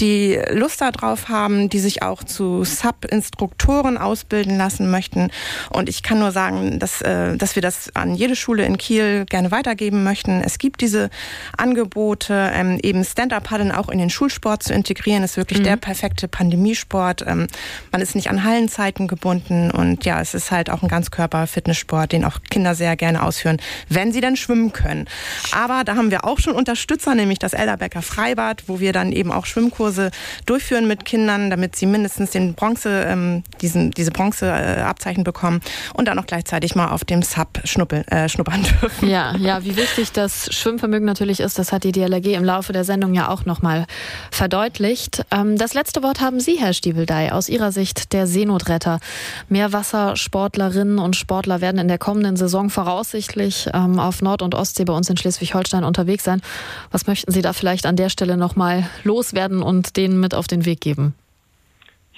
die Lust darauf haben, die sich auch zu Sub-Instruktoren ausbilden lassen möchten. Und ich kann nur sagen, dass, äh, dass wir das an jede Schule in Kiel gerne weitergeben möchten. Es gibt diese Angebote, ähm, eben Stand-Up-Paddeln auch in den Schulsport zu integrieren, ist wirklich mhm. der perfekte Pandemiesport. Ähm, man ist nicht an Hallenzeiten gebunden und ja, es ist halt auch ein Ganzkörper-Fitnesssport, den auch Kinder sehr gerne ausführen, wenn sie dann schwimmen können. Aber da haben wir auch schon Unterstützer, nämlich das Elderbecker Freibad, wo wir dann eben auch Schwimmkurse durchführen mit Kindern, damit sie mindestens den Bronze, ähm, diesen, diese Bronzeabzeichen äh, bekommen und dann auch gleichzeitig mal auf dem Sub schnuppeln, äh, schnuppern [laughs] dürfen. Ja, ja, wie wichtig das Schwimmvermögen natürlich ist, das hat die DLRG im Laufe der Sendung ja auch nochmal verdeutlicht. Ähm, das letzte Wort haben Sie, Herr Stiebeldey, aus Ihrer Sicht der Seenotretter. Meerwassersportlerinnen und Sportler werden in der kommenden Saison voraussichtlich ähm, auf Nord- und Ostsee bei uns in Schleswig-Holstein unterwegs sein. Was möchten Sie da vielleicht an der Stelle nochmal loswerden und denen mit auf den Weg geben?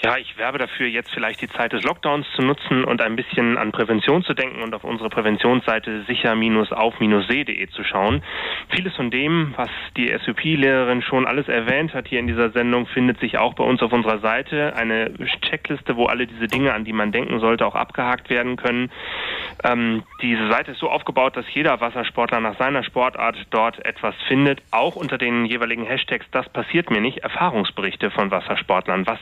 Ja, ich werbe dafür, jetzt vielleicht die Zeit des Lockdowns zu nutzen und ein bisschen an Prävention zu denken und auf unsere Präventionsseite sicher-auf-see.de zu schauen. Vieles von dem, was die SUP-Lehrerin schon alles erwähnt hat hier in dieser Sendung, findet sich auch bei uns auf unserer Seite. Eine Checkliste, wo alle diese Dinge, an die man denken sollte, auch abgehakt werden können. Ähm, diese Seite ist so aufgebaut, dass jeder Wassersportler nach seiner Sportart dort etwas findet, auch unter den jeweiligen Hashtags, das passiert mir nicht, Erfahrungsberichte von Wassersportlern, was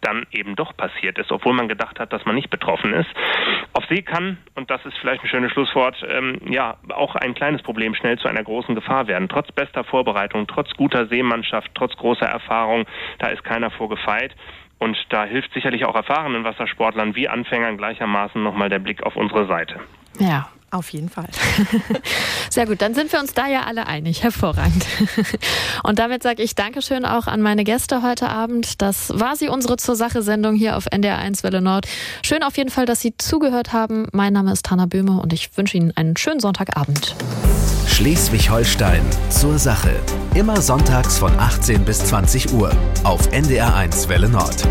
dann eben doch passiert ist, obwohl man gedacht hat, dass man nicht betroffen ist. Auf See kann, und das ist vielleicht ein schönes Schlusswort, ähm, ja, auch ein kleines Problem schnell zu einer großen Gefahr werden. Trotz bester Vorbereitung, trotz guter Seemannschaft, trotz großer Erfahrung, da ist keiner vorgefeit. Und da hilft sicherlich auch erfahrenen Wassersportlern wie Anfängern gleichermaßen nochmal der Blick auf unsere Seite. Ja, auf jeden Fall. [laughs] Sehr gut, dann sind wir uns da ja alle einig. Hervorragend. [laughs] Und damit sage ich Dankeschön auch an meine Gäste heute Abend. Das war sie, unsere Zur Sache-Sendung hier auf NDR1 Welle Nord. Schön auf jeden Fall, dass Sie zugehört haben. Mein Name ist Hanna Böhme und ich wünsche Ihnen einen schönen Sonntagabend. Schleswig-Holstein zur Sache. Immer sonntags von 18 bis 20 Uhr auf NDR1 Welle Nord.